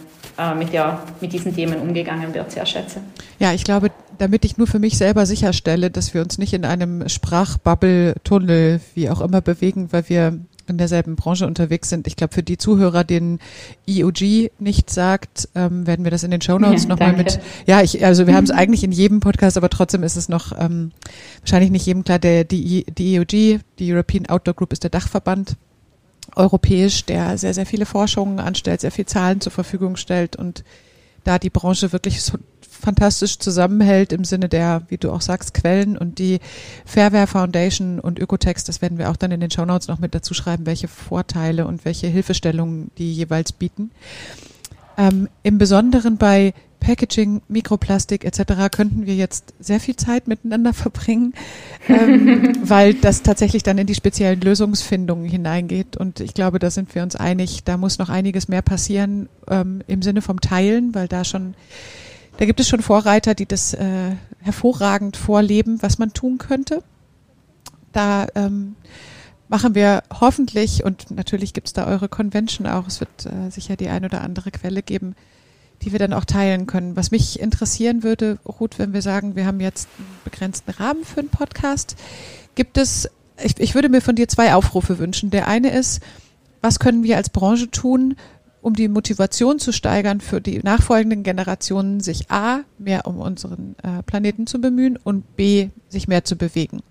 Speaker 2: mit, der, mit diesen Themen umgegangen wird, sehr schätze.
Speaker 1: Ja, ich glaube, damit ich nur für mich selber sicherstelle, dass wir uns nicht in einem Sprachbubble-Tunnel, wie auch immer, bewegen, weil wir in derselben Branche unterwegs sind. Ich glaube, für die Zuhörer, denen EOG nicht sagt, ähm, werden wir das in den Shownotes ja, nochmal mit. Ja, ich, also wir haben es eigentlich in jedem Podcast, aber trotzdem ist es noch ähm, wahrscheinlich nicht jedem klar. Der, die, die EOG, die European Outdoor Group, ist der Dachverband europäisch, der sehr, sehr viele Forschungen anstellt, sehr viel Zahlen zur Verfügung stellt und da die Branche wirklich so fantastisch zusammenhält im Sinne der, wie du auch sagst, Quellen und die Fairware Foundation und Ökotext, das werden wir auch dann in den Shownotes noch mit dazu schreiben, welche Vorteile und welche Hilfestellungen die jeweils bieten. Ähm, Im Besonderen bei Packaging, Mikroplastik etc. könnten wir jetzt sehr viel Zeit miteinander verbringen, ähm, weil das tatsächlich dann in die speziellen Lösungsfindungen hineingeht. Und ich glaube, da sind wir uns einig, da muss noch einiges mehr passieren ähm, im Sinne vom Teilen, weil da schon, da gibt es schon Vorreiter, die das äh, hervorragend vorleben, was man tun könnte. Da ähm, machen wir hoffentlich, und natürlich gibt es da eure Convention auch, es wird äh, sicher die ein oder andere Quelle geben, die wir dann auch teilen können. Was mich interessieren würde, Ruth, wenn wir sagen, wir haben jetzt einen begrenzten Rahmen für einen Podcast, gibt es, ich, ich würde mir von dir zwei Aufrufe wünschen. Der eine ist, was können wir als Branche tun, um die Motivation zu steigern für die nachfolgenden Generationen, sich A, mehr um unseren äh, Planeten zu bemühen und B, sich mehr zu bewegen.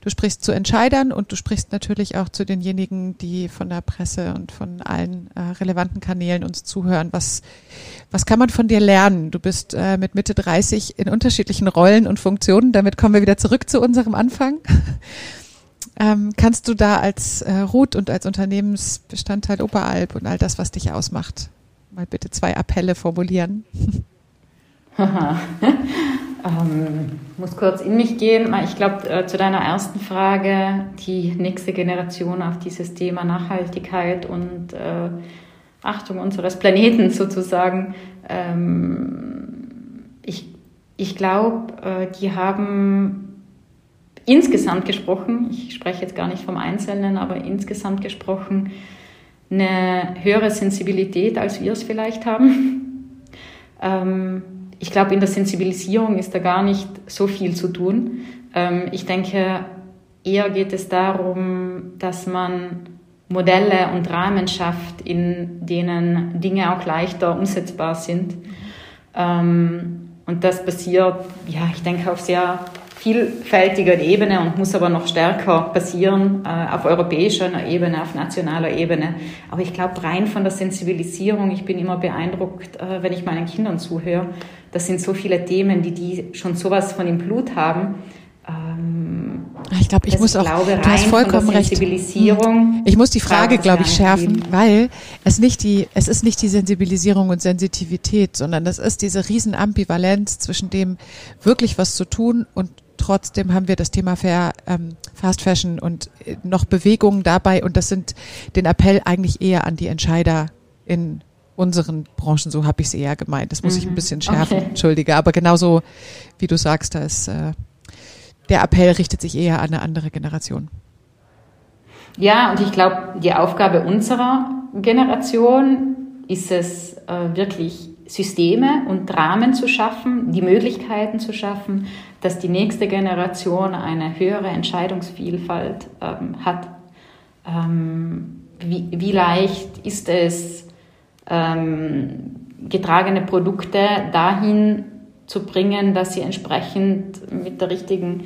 Speaker 1: Du sprichst zu Entscheidern und du sprichst natürlich auch zu denjenigen, die von der Presse und von allen äh, relevanten Kanälen uns zuhören. Was, was kann man von dir lernen? Du bist äh, mit Mitte 30 in unterschiedlichen Rollen und Funktionen. Damit kommen wir wieder zurück zu unserem Anfang. ähm, kannst du da als äh, Ruth und als Unternehmensbestandteil Oberalp und all das, was dich ausmacht, mal bitte zwei Appelle formulieren?
Speaker 2: ähm, muss kurz in mich gehen. Ich glaube, äh, zu deiner ersten Frage, die nächste Generation auf dieses Thema Nachhaltigkeit und äh, Achtung unseres Planeten sozusagen. Ähm, ich ich glaube, äh, die haben insgesamt gesprochen, ich spreche jetzt gar nicht vom Einzelnen, aber insgesamt gesprochen, eine höhere Sensibilität, als wir es vielleicht haben. Ähm, ich glaube, in der Sensibilisierung ist da gar nicht so viel zu tun. Ähm, ich denke, eher geht es darum, dass man Modelle und Rahmen schafft, in denen Dinge auch leichter umsetzbar sind. Ähm, und das passiert, ja, ich denke, auf sehr vielfältiger Ebene und muss aber noch stärker passieren äh, auf europäischer Ebene, auf nationaler Ebene. Aber ich glaube, rein von der Sensibilisierung, ich bin immer beeindruckt, äh, wenn ich meinen Kindern zuhöre. Das sind so viele Themen, die die schon sowas von im Blut haben.
Speaker 1: Ähm, ich glaube, ich muss auch, glaube, du hast vollkommen recht. Hm. Ich muss die Frage, glaube ich, schärfen, weil es nicht die, es ist nicht die Sensibilisierung und Sensitivität, sondern das ist diese riesen Ambivalenz zwischen dem wirklich was zu tun und Trotzdem haben wir das Thema Fair, ähm, Fast Fashion und äh, noch Bewegungen dabei. Und das sind den Appell eigentlich eher an die Entscheider in unseren Branchen. So habe ich es eher gemeint. Das muss mhm. ich ein mhm. bisschen schärfen, okay. entschuldige. Aber genauso, wie du sagst, da ist äh, der Appell richtet sich eher an eine andere Generation.
Speaker 2: Ja, und ich glaube, die Aufgabe unserer Generation ist es äh, wirklich Systeme und Rahmen zu schaffen, die Möglichkeiten zu schaffen, dass die nächste Generation eine höhere Entscheidungsvielfalt ähm, hat. Ähm, wie, wie, leicht ist es, ähm, getragene Produkte dahin zu bringen, dass sie entsprechend mit der richtigen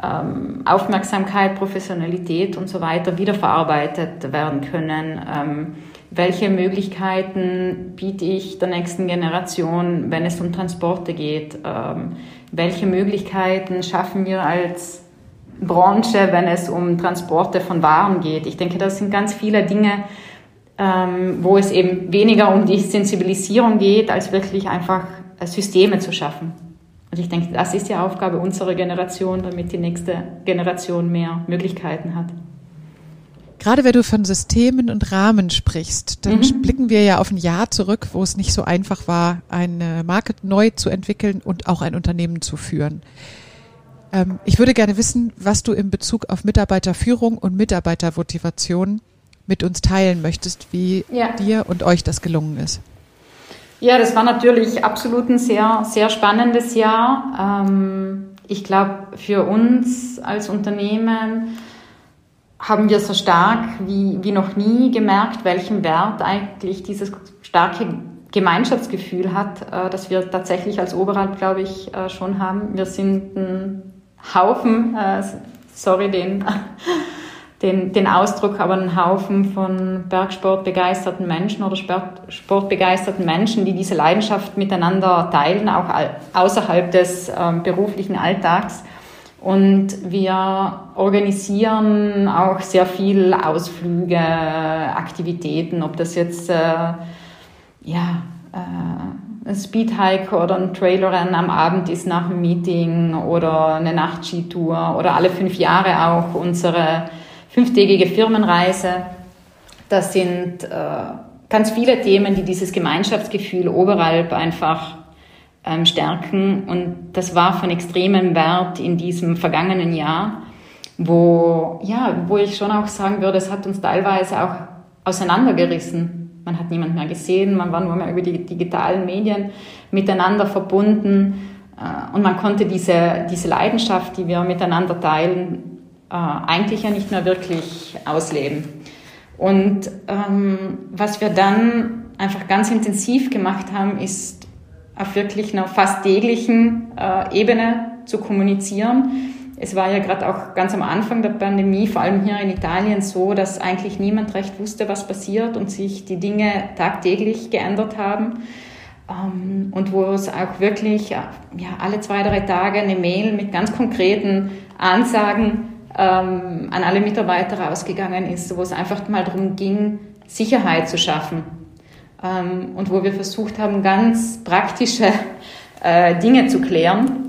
Speaker 2: ähm, Aufmerksamkeit, Professionalität und so weiter wiederverarbeitet werden können ähm, welche Möglichkeiten biete ich der nächsten Generation, wenn es um Transporte geht? Ähm, welche Möglichkeiten schaffen wir als Branche, wenn es um Transporte von Waren geht? Ich denke, das sind ganz viele Dinge, ähm, wo es eben weniger um die Sensibilisierung geht, als wirklich einfach Systeme zu schaffen. Und ich denke, das ist die Aufgabe unserer Generation, damit die nächste Generation mehr Möglichkeiten hat.
Speaker 1: Gerade wenn du von Systemen und Rahmen sprichst, dann mhm. blicken wir ja auf ein Jahr zurück, wo es nicht so einfach war, eine Marke neu zu entwickeln und auch ein Unternehmen zu führen. Ähm, ich würde gerne wissen, was du in Bezug auf Mitarbeiterführung und Mitarbeitermotivation mit uns teilen möchtest, wie ja. dir und euch das gelungen ist.
Speaker 2: Ja, das war natürlich absolut ein sehr, sehr spannendes Jahr. Ähm, ich glaube, für uns als Unternehmen haben wir so stark wie, wie noch nie gemerkt, welchen Wert eigentlich dieses starke Gemeinschaftsgefühl hat, äh, das wir tatsächlich als Oberalp, glaube ich, äh, schon haben. Wir sind ein Haufen, äh, sorry den, den, den Ausdruck, aber ein Haufen von Bergsportbegeisterten Menschen oder Sport, sportbegeisterten Menschen, die diese Leidenschaft miteinander teilen, auch außerhalb des beruflichen Alltags. Und wir organisieren auch sehr viel Ausflüge, Aktivitäten, ob das jetzt äh, ja, äh, ein Speedhike oder ein Trailerrennen am Abend ist nach dem Meeting oder eine Nachtskitour oder alle fünf Jahre auch unsere fünftägige Firmenreise. Das sind äh, ganz viele Themen, die dieses Gemeinschaftsgefühl oberhalb einfach ähm, stärken. Und das war von extremem Wert in diesem vergangenen Jahr. wo, ja, wo ich schon auch sagen würde, es hat uns teilweise auch auseinandergerissen. Man hat niemand mehr gesehen, man war nur mehr über die digitalen Medien miteinander verbunden äh, und man konnte diese, diese Leidenschaft, die wir miteinander teilen, äh, eigentlich ja nicht mehr wirklich ausleben. Und ähm, was wir dann einfach ganz intensiv gemacht haben, ist auf wirklich einer fast täglichen äh, Ebene zu kommunizieren. Es war ja gerade auch ganz am Anfang der Pandemie, vor allem hier in Italien, so, dass eigentlich niemand recht wusste, was passiert und sich die Dinge tagtäglich geändert haben. Ähm, und wo es auch wirklich ja, alle zwei, drei Tage eine Mail mit ganz konkreten Ansagen ähm, an alle Mitarbeiter rausgegangen ist, wo es einfach mal darum ging, Sicherheit zu schaffen. Ähm, und wo wir versucht haben, ganz praktische äh, Dinge zu klären.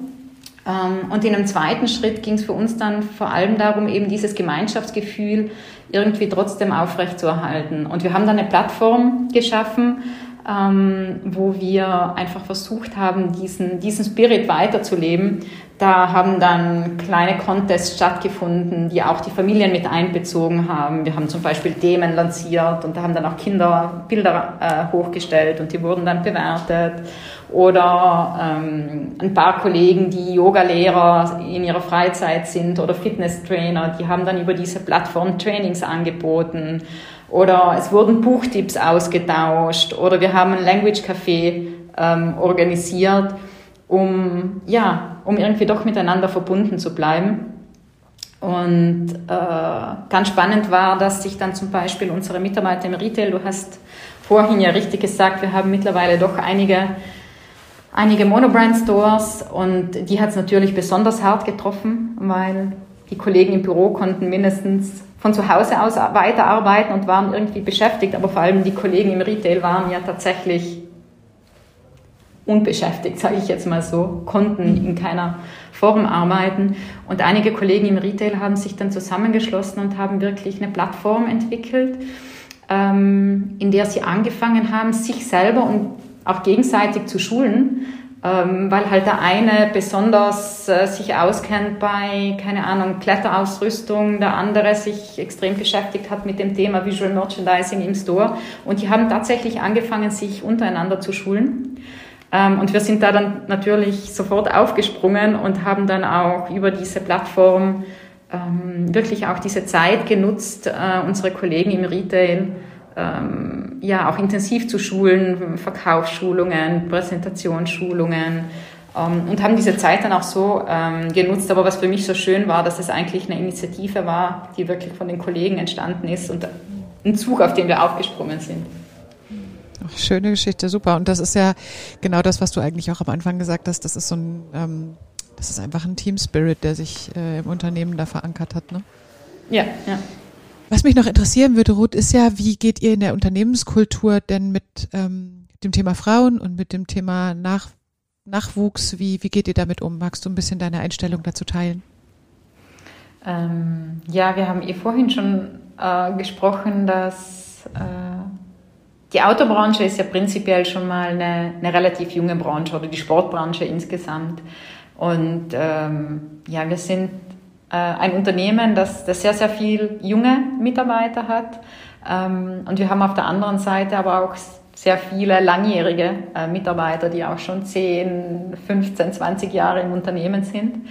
Speaker 2: Ähm, und in einem zweiten Schritt ging es für uns dann vor allem darum, eben dieses Gemeinschaftsgefühl irgendwie trotzdem aufrechtzuerhalten. Und wir haben dann eine Plattform geschaffen, ähm, wo wir einfach versucht haben, diesen, diesen Spirit weiterzuleben. Da haben dann kleine Contests stattgefunden, die auch die Familien mit einbezogen haben. Wir haben zum Beispiel Themen lanciert und da haben dann auch Kinder Bilder äh, hochgestellt und die wurden dann bewertet. Oder ähm, ein paar Kollegen, die Yoga-Lehrer in ihrer Freizeit sind oder Fitness-Trainer, die haben dann über diese Plattform Trainings angeboten oder es wurden Buchtipps ausgetauscht oder wir haben ein Language Café ähm, organisiert, um, ja, um irgendwie doch miteinander verbunden zu bleiben. Und äh, ganz spannend war, dass sich dann zum Beispiel unsere Mitarbeiter im Retail, du hast vorhin ja richtig gesagt, wir haben mittlerweile doch einige, einige Monobrand-Stores und die hat es natürlich besonders hart getroffen, weil die Kollegen im Büro konnten mindestens von zu Hause aus weiterarbeiten und waren irgendwie beschäftigt, aber vor allem die Kollegen im Retail waren ja tatsächlich unbeschäftigt, sage ich jetzt mal so, konnten in keiner Form arbeiten. Und einige Kollegen im Retail haben sich dann zusammengeschlossen und haben wirklich eine Plattform entwickelt, ähm, in der sie angefangen haben, sich selber und auch gegenseitig zu schulen, ähm, weil halt der eine besonders äh, sich auskennt bei, keine Ahnung, Kletterausrüstung, der andere sich extrem beschäftigt hat mit dem Thema Visual Merchandising im Store. Und die haben tatsächlich angefangen, sich untereinander zu schulen. Ähm, und wir sind da dann natürlich sofort aufgesprungen und haben dann auch über diese Plattform ähm, wirklich auch diese Zeit genutzt, äh, unsere Kollegen im Retail ähm, ja auch intensiv zu schulen, Verkaufsschulungen, Präsentationsschulungen und haben diese Zeit dann auch so genutzt. Aber was für mich so schön war, dass es eigentlich eine Initiative war, die wirklich von den Kollegen entstanden ist und ein Zug, auf den wir aufgesprungen sind.
Speaker 1: Schöne Geschichte, super. Und das ist ja genau das, was du eigentlich auch am Anfang gesagt hast. Das ist so ein, ähm, das ist einfach ein Team Spirit, der sich äh, im Unternehmen da verankert hat. Ne?
Speaker 2: Ja, ja.
Speaker 1: Was mich noch interessieren würde, Ruth, ist ja, wie geht ihr in der Unternehmenskultur denn mit ähm, dem Thema Frauen und mit dem Thema Nach Nachwuchs, wie, wie geht ihr damit um? Magst du ein bisschen deine Einstellung dazu teilen?
Speaker 2: Ähm, ja, wir haben eh vorhin schon äh, gesprochen, dass äh, die Autobranche ist ja prinzipiell schon mal eine, eine, relativ junge Branche oder die Sportbranche insgesamt. Und ähm, ja, wir sind äh, ein Unternehmen, das, das sehr, sehr viel junge Mitarbeiter hat. Ähm, und wir haben auf der anderen Seite aber auch sehr viele langjährige äh, Mitarbeiter, die auch schon 10, 15, 20 Jahre im Unternehmen sind.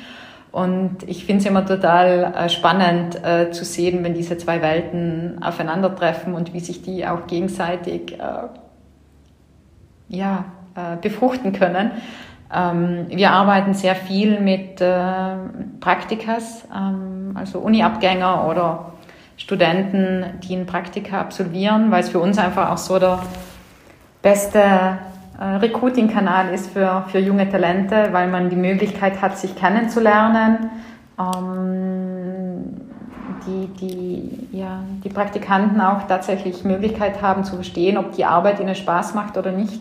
Speaker 2: Und ich finde es immer total äh, spannend äh, zu sehen, wenn diese zwei Welten aufeinandertreffen und wie sich die auch gegenseitig äh, ja, befruchten können. Ähm, wir arbeiten sehr viel mit Praktikas, ähm, also Uni-Abgänger oder Studenten, die ein Praktika absolvieren, weil es für uns einfach auch so der beste Recruiting-Kanal ist für, für junge Talente, weil man die Möglichkeit hat, sich kennenzulernen. Ähm, die, die, ja, die Praktikanten auch tatsächlich Möglichkeit haben zu verstehen, ob die Arbeit ihnen Spaß macht oder nicht.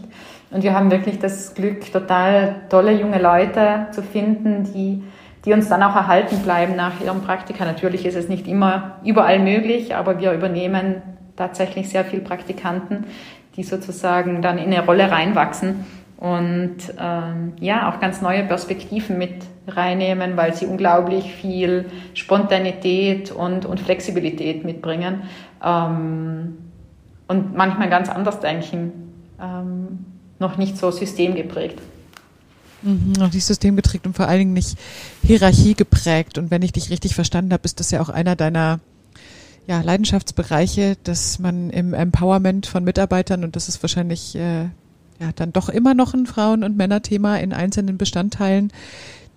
Speaker 2: Und wir haben wirklich das Glück, total tolle junge Leute zu finden, die, die uns dann auch erhalten bleiben nach ihrem Praktika. Natürlich ist es nicht immer überall möglich, aber wir übernehmen tatsächlich sehr viel Praktikanten, die sozusagen dann in eine Rolle reinwachsen und ähm, ja, auch ganz neue Perspektiven mit reinnehmen, weil sie unglaublich viel Spontanität und, und Flexibilität mitbringen ähm, und manchmal ganz anders denken, ähm, noch nicht so systemgeprägt.
Speaker 1: Mhm, noch nicht systemgeprägt und vor allen Dingen nicht Hierarchie geprägt. Und wenn ich dich richtig verstanden habe, ist das ja auch einer deiner ja, Leidenschaftsbereiche, dass man im Empowerment von Mitarbeitern, und das ist wahrscheinlich äh, ja dann doch immer noch ein Frauen- und Männerthema in einzelnen Bestandteilen.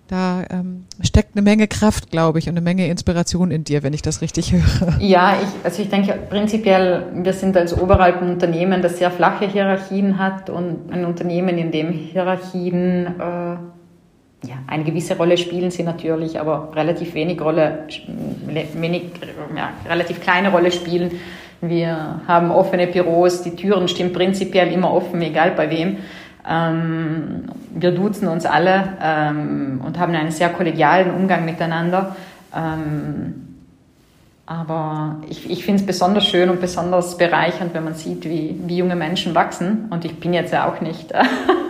Speaker 1: Da ähm, steckt eine Menge Kraft, glaube ich, und eine Menge Inspiration in dir, wenn ich das richtig höre.
Speaker 2: Ja, ich, also ich denke prinzipiell, wir sind als Oberalp ein Unternehmen, das sehr flache Hierarchien hat und ein Unternehmen, in dem Hierarchien äh, ja, eine gewisse Rolle spielen sie natürlich, aber relativ wenig Rolle, wenig, ja, relativ kleine Rolle spielen wir haben offene Büros, die Türen stehen prinzipiell immer offen, egal bei wem. Ähm, wir duzen uns alle ähm, und haben einen sehr kollegialen Umgang miteinander. Ähm, aber ich, ich finde es besonders schön und besonders bereichernd, wenn man sieht, wie, wie junge Menschen wachsen. Und ich bin jetzt ja auch nicht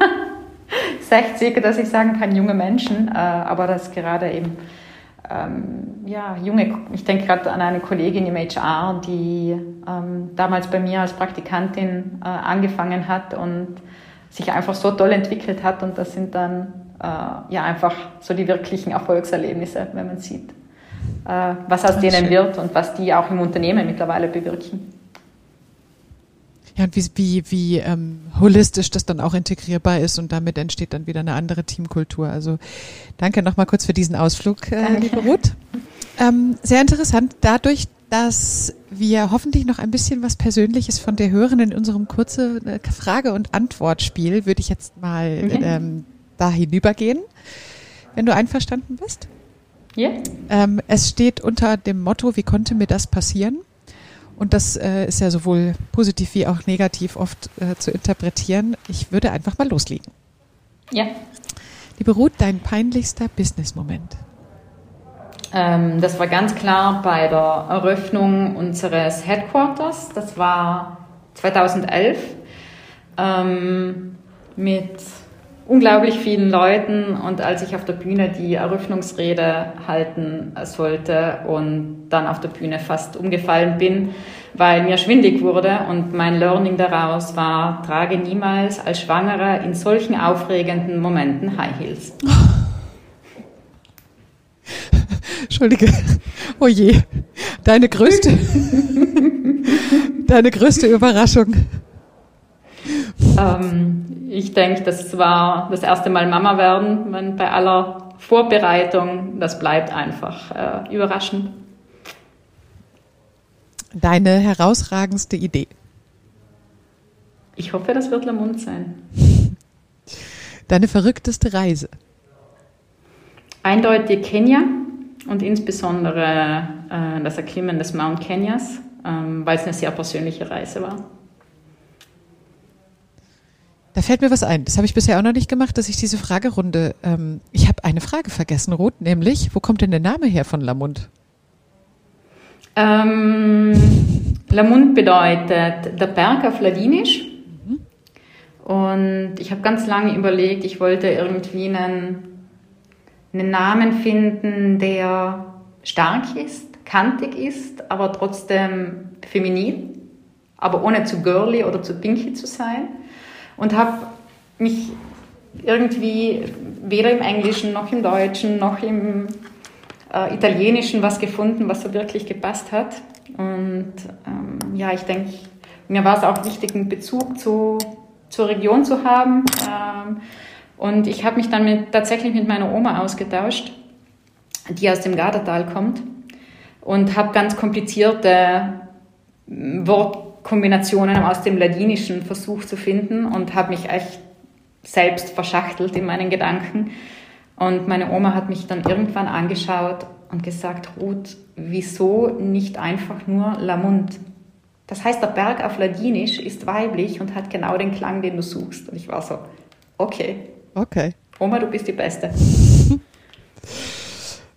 Speaker 2: 60, dass ich sagen kann, junge Menschen, äh, aber das gerade eben ähm, ja, junge, ich denke gerade an eine Kollegin im HR, die ähm, damals bei mir als Praktikantin äh, angefangen hat und sich einfach so toll entwickelt hat und das sind dann äh, ja einfach so die wirklichen Erfolgserlebnisse, wenn man sieht, äh, was aus denen schön. wird und was die auch im Unternehmen mittlerweile bewirken.
Speaker 1: Ja, und wie, wie, wie ähm, holistisch das dann auch integrierbar ist und damit entsteht dann wieder eine andere Teamkultur. Also danke nochmal kurz für diesen Ausflug, äh, liebe Ruth. Ähm, sehr interessant, dadurch, dass wir hoffentlich noch ein bisschen was Persönliches von der hören in unserem kurzen äh, Frage- und Antwortspiel, würde ich jetzt mal mhm. ähm, da hinübergehen, wenn du einverstanden bist. Ja. Ähm, es steht unter dem Motto, wie konnte mir das passieren? Und das äh, ist ja sowohl positiv wie auch negativ oft äh, zu interpretieren. Ich würde einfach mal loslegen.
Speaker 2: Ja.
Speaker 1: Liebe Ruth, dein peinlichster Business-Moment?
Speaker 2: Ähm, das war ganz klar bei der Eröffnung unseres Headquarters. Das war 2011 ähm, mit unglaublich vielen Leuten und als ich auf der Bühne die Eröffnungsrede halten sollte und dann auf der Bühne fast umgefallen bin, weil mir schwindig wurde und mein Learning daraus war, trage niemals als Schwangere in solchen aufregenden Momenten High Heels.
Speaker 1: Entschuldige. Oh je. Deine größte, deine größte Überraschung.
Speaker 2: Ähm, ich denke, das war das erste Mal Mama werden, wenn bei aller Vorbereitung, das bleibt einfach äh, überraschend.
Speaker 1: Deine herausragendste Idee?
Speaker 2: Ich hoffe, das wird Lamont sein.
Speaker 1: Deine verrückteste Reise?
Speaker 2: Eindeutig Kenia und insbesondere äh, das Erklimmen des Mount Kenyas, ähm, weil es eine sehr persönliche Reise war.
Speaker 1: Da fällt mir was ein. Das habe ich bisher auch noch nicht gemacht, dass ich diese Fragerunde. Ähm, ich habe eine Frage vergessen, Ruth, nämlich, wo kommt denn der Name her von Lamund?
Speaker 2: Ähm, Lamund bedeutet der Berg auf Ladinisch. Mhm. Und ich habe ganz lange überlegt, ich wollte irgendwie einen, einen Namen finden, der stark ist, kantig ist, aber trotzdem feminin, aber ohne zu girly oder zu pinky zu sein und habe mich irgendwie weder im Englischen noch im Deutschen noch im äh, Italienischen was gefunden, was so wirklich gepasst hat. Und ähm, ja, ich denke, mir war es auch wichtig, einen Bezug zu, zur Region zu haben. Ähm, und ich habe mich dann mit, tatsächlich mit meiner Oma ausgetauscht, die aus dem Gardatal kommt, und habe ganz komplizierte Wort Kombinationen aus dem Ladinischen versucht zu finden und habe mich echt selbst verschachtelt in meinen Gedanken. Und meine Oma hat mich dann irgendwann angeschaut und gesagt, Ruth, wieso nicht einfach nur Lamund? Das heißt, der Berg auf Ladinisch ist weiblich und hat genau den Klang, den du suchst. Und ich war so, okay.
Speaker 1: Okay.
Speaker 2: Oma, du bist die Beste.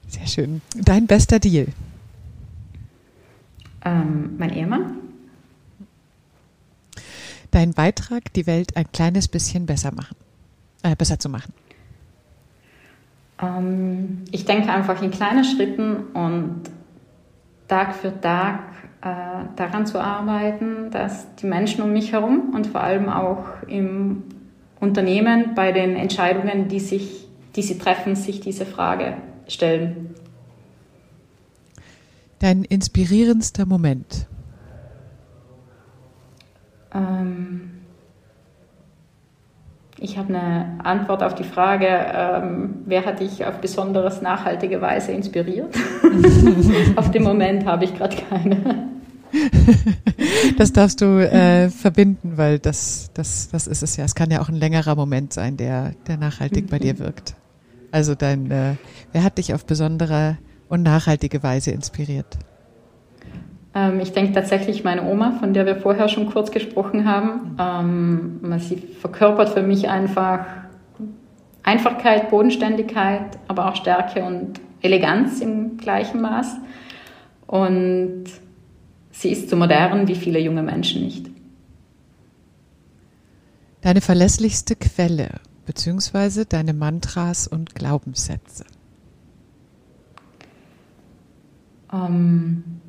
Speaker 1: Sehr schön. Dein bester Deal?
Speaker 2: Ähm, mein Ehemann
Speaker 1: dein Beitrag, die Welt ein kleines bisschen besser machen? äh, besser zu machen?
Speaker 2: Ähm, ich denke einfach in kleinen Schritten und Tag für Tag äh, daran zu arbeiten, dass die Menschen um mich herum und vor allem auch im Unternehmen bei den Entscheidungen, die, sich, die sie treffen, sich diese Frage stellen.
Speaker 1: Dein inspirierendster Moment?
Speaker 2: Ähm, ich habe eine Antwort auf die Frage, ähm, wer hat dich auf besonders nachhaltige Weise inspiriert? auf den Moment habe ich gerade keine.
Speaker 1: das darfst du äh, verbinden, weil das, das, das ist es ja. Es kann ja auch ein längerer Moment sein, der, der nachhaltig bei dir wirkt. Also dein, äh, wer hat dich auf besondere und nachhaltige Weise inspiriert?
Speaker 2: Ähm, ich denke tatsächlich meine Oma, von der wir vorher schon kurz gesprochen haben. Ähm, sie verkörpert für mich einfach Einfachkeit, Bodenständigkeit, aber auch Stärke und Eleganz im gleichen Maß. Und sie ist so modern wie viele junge Menschen nicht.
Speaker 1: Deine verlässlichste Quelle beziehungsweise deine Mantras und Glaubenssätze.
Speaker 2: Ähm,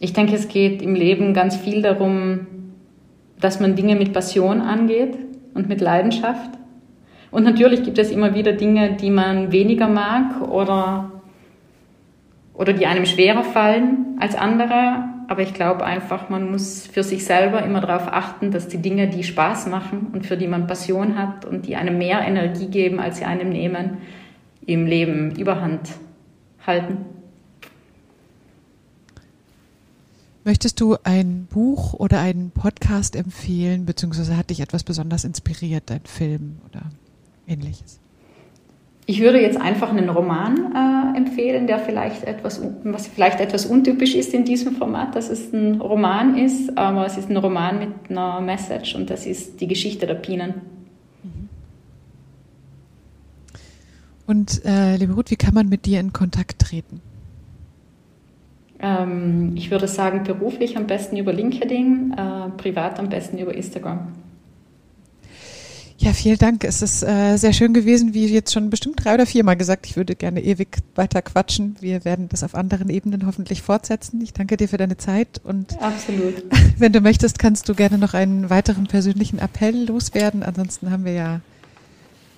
Speaker 2: ich denke, es geht im Leben ganz viel darum, dass man Dinge mit Passion angeht und mit Leidenschaft. Und natürlich gibt es immer wieder Dinge, die man weniger mag oder, oder die einem schwerer fallen als andere. Aber ich glaube einfach, man muss für sich selber immer darauf achten, dass die Dinge, die Spaß machen und für die man Passion hat und die einem mehr Energie geben, als sie einem nehmen, im Leben überhand halten.
Speaker 1: Möchtest du ein Buch oder einen Podcast empfehlen, beziehungsweise hat dich etwas besonders inspiriert, ein Film oder ähnliches?
Speaker 2: Ich würde jetzt einfach einen Roman äh, empfehlen, der vielleicht etwas, was vielleicht etwas untypisch ist in diesem Format, dass es ein Roman ist, aber es ist ein Roman mit einer Message und das ist die Geschichte der Bienen. Mhm.
Speaker 1: Und äh, liebe Ruth, wie kann man mit dir in Kontakt treten?
Speaker 2: Ähm, ich würde sagen, beruflich am besten über LinkedIn, äh, privat am besten über Instagram.
Speaker 1: Ja, vielen Dank. Es ist äh, sehr schön gewesen, wie jetzt schon bestimmt drei oder viermal gesagt. Ich würde gerne ewig weiter quatschen. Wir werden das auf anderen Ebenen hoffentlich fortsetzen. Ich danke dir für deine Zeit und
Speaker 2: absolut.
Speaker 1: Wenn du möchtest, kannst du gerne noch einen weiteren persönlichen Appell loswerden. Ansonsten haben wir ja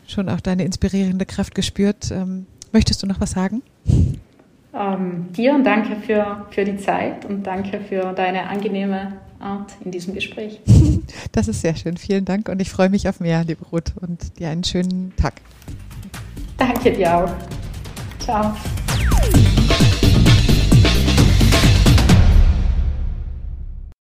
Speaker 1: schon auch deine inspirierende Kraft gespürt. Ähm, möchtest du noch was sagen?
Speaker 2: Ähm, dir und danke für, für die Zeit und danke für deine angenehme Art in diesem Gespräch.
Speaker 1: Das ist sehr schön. Vielen Dank und ich freue mich auf mehr, liebe Ruth, und dir einen schönen Tag.
Speaker 2: Danke dir auch. Ciao.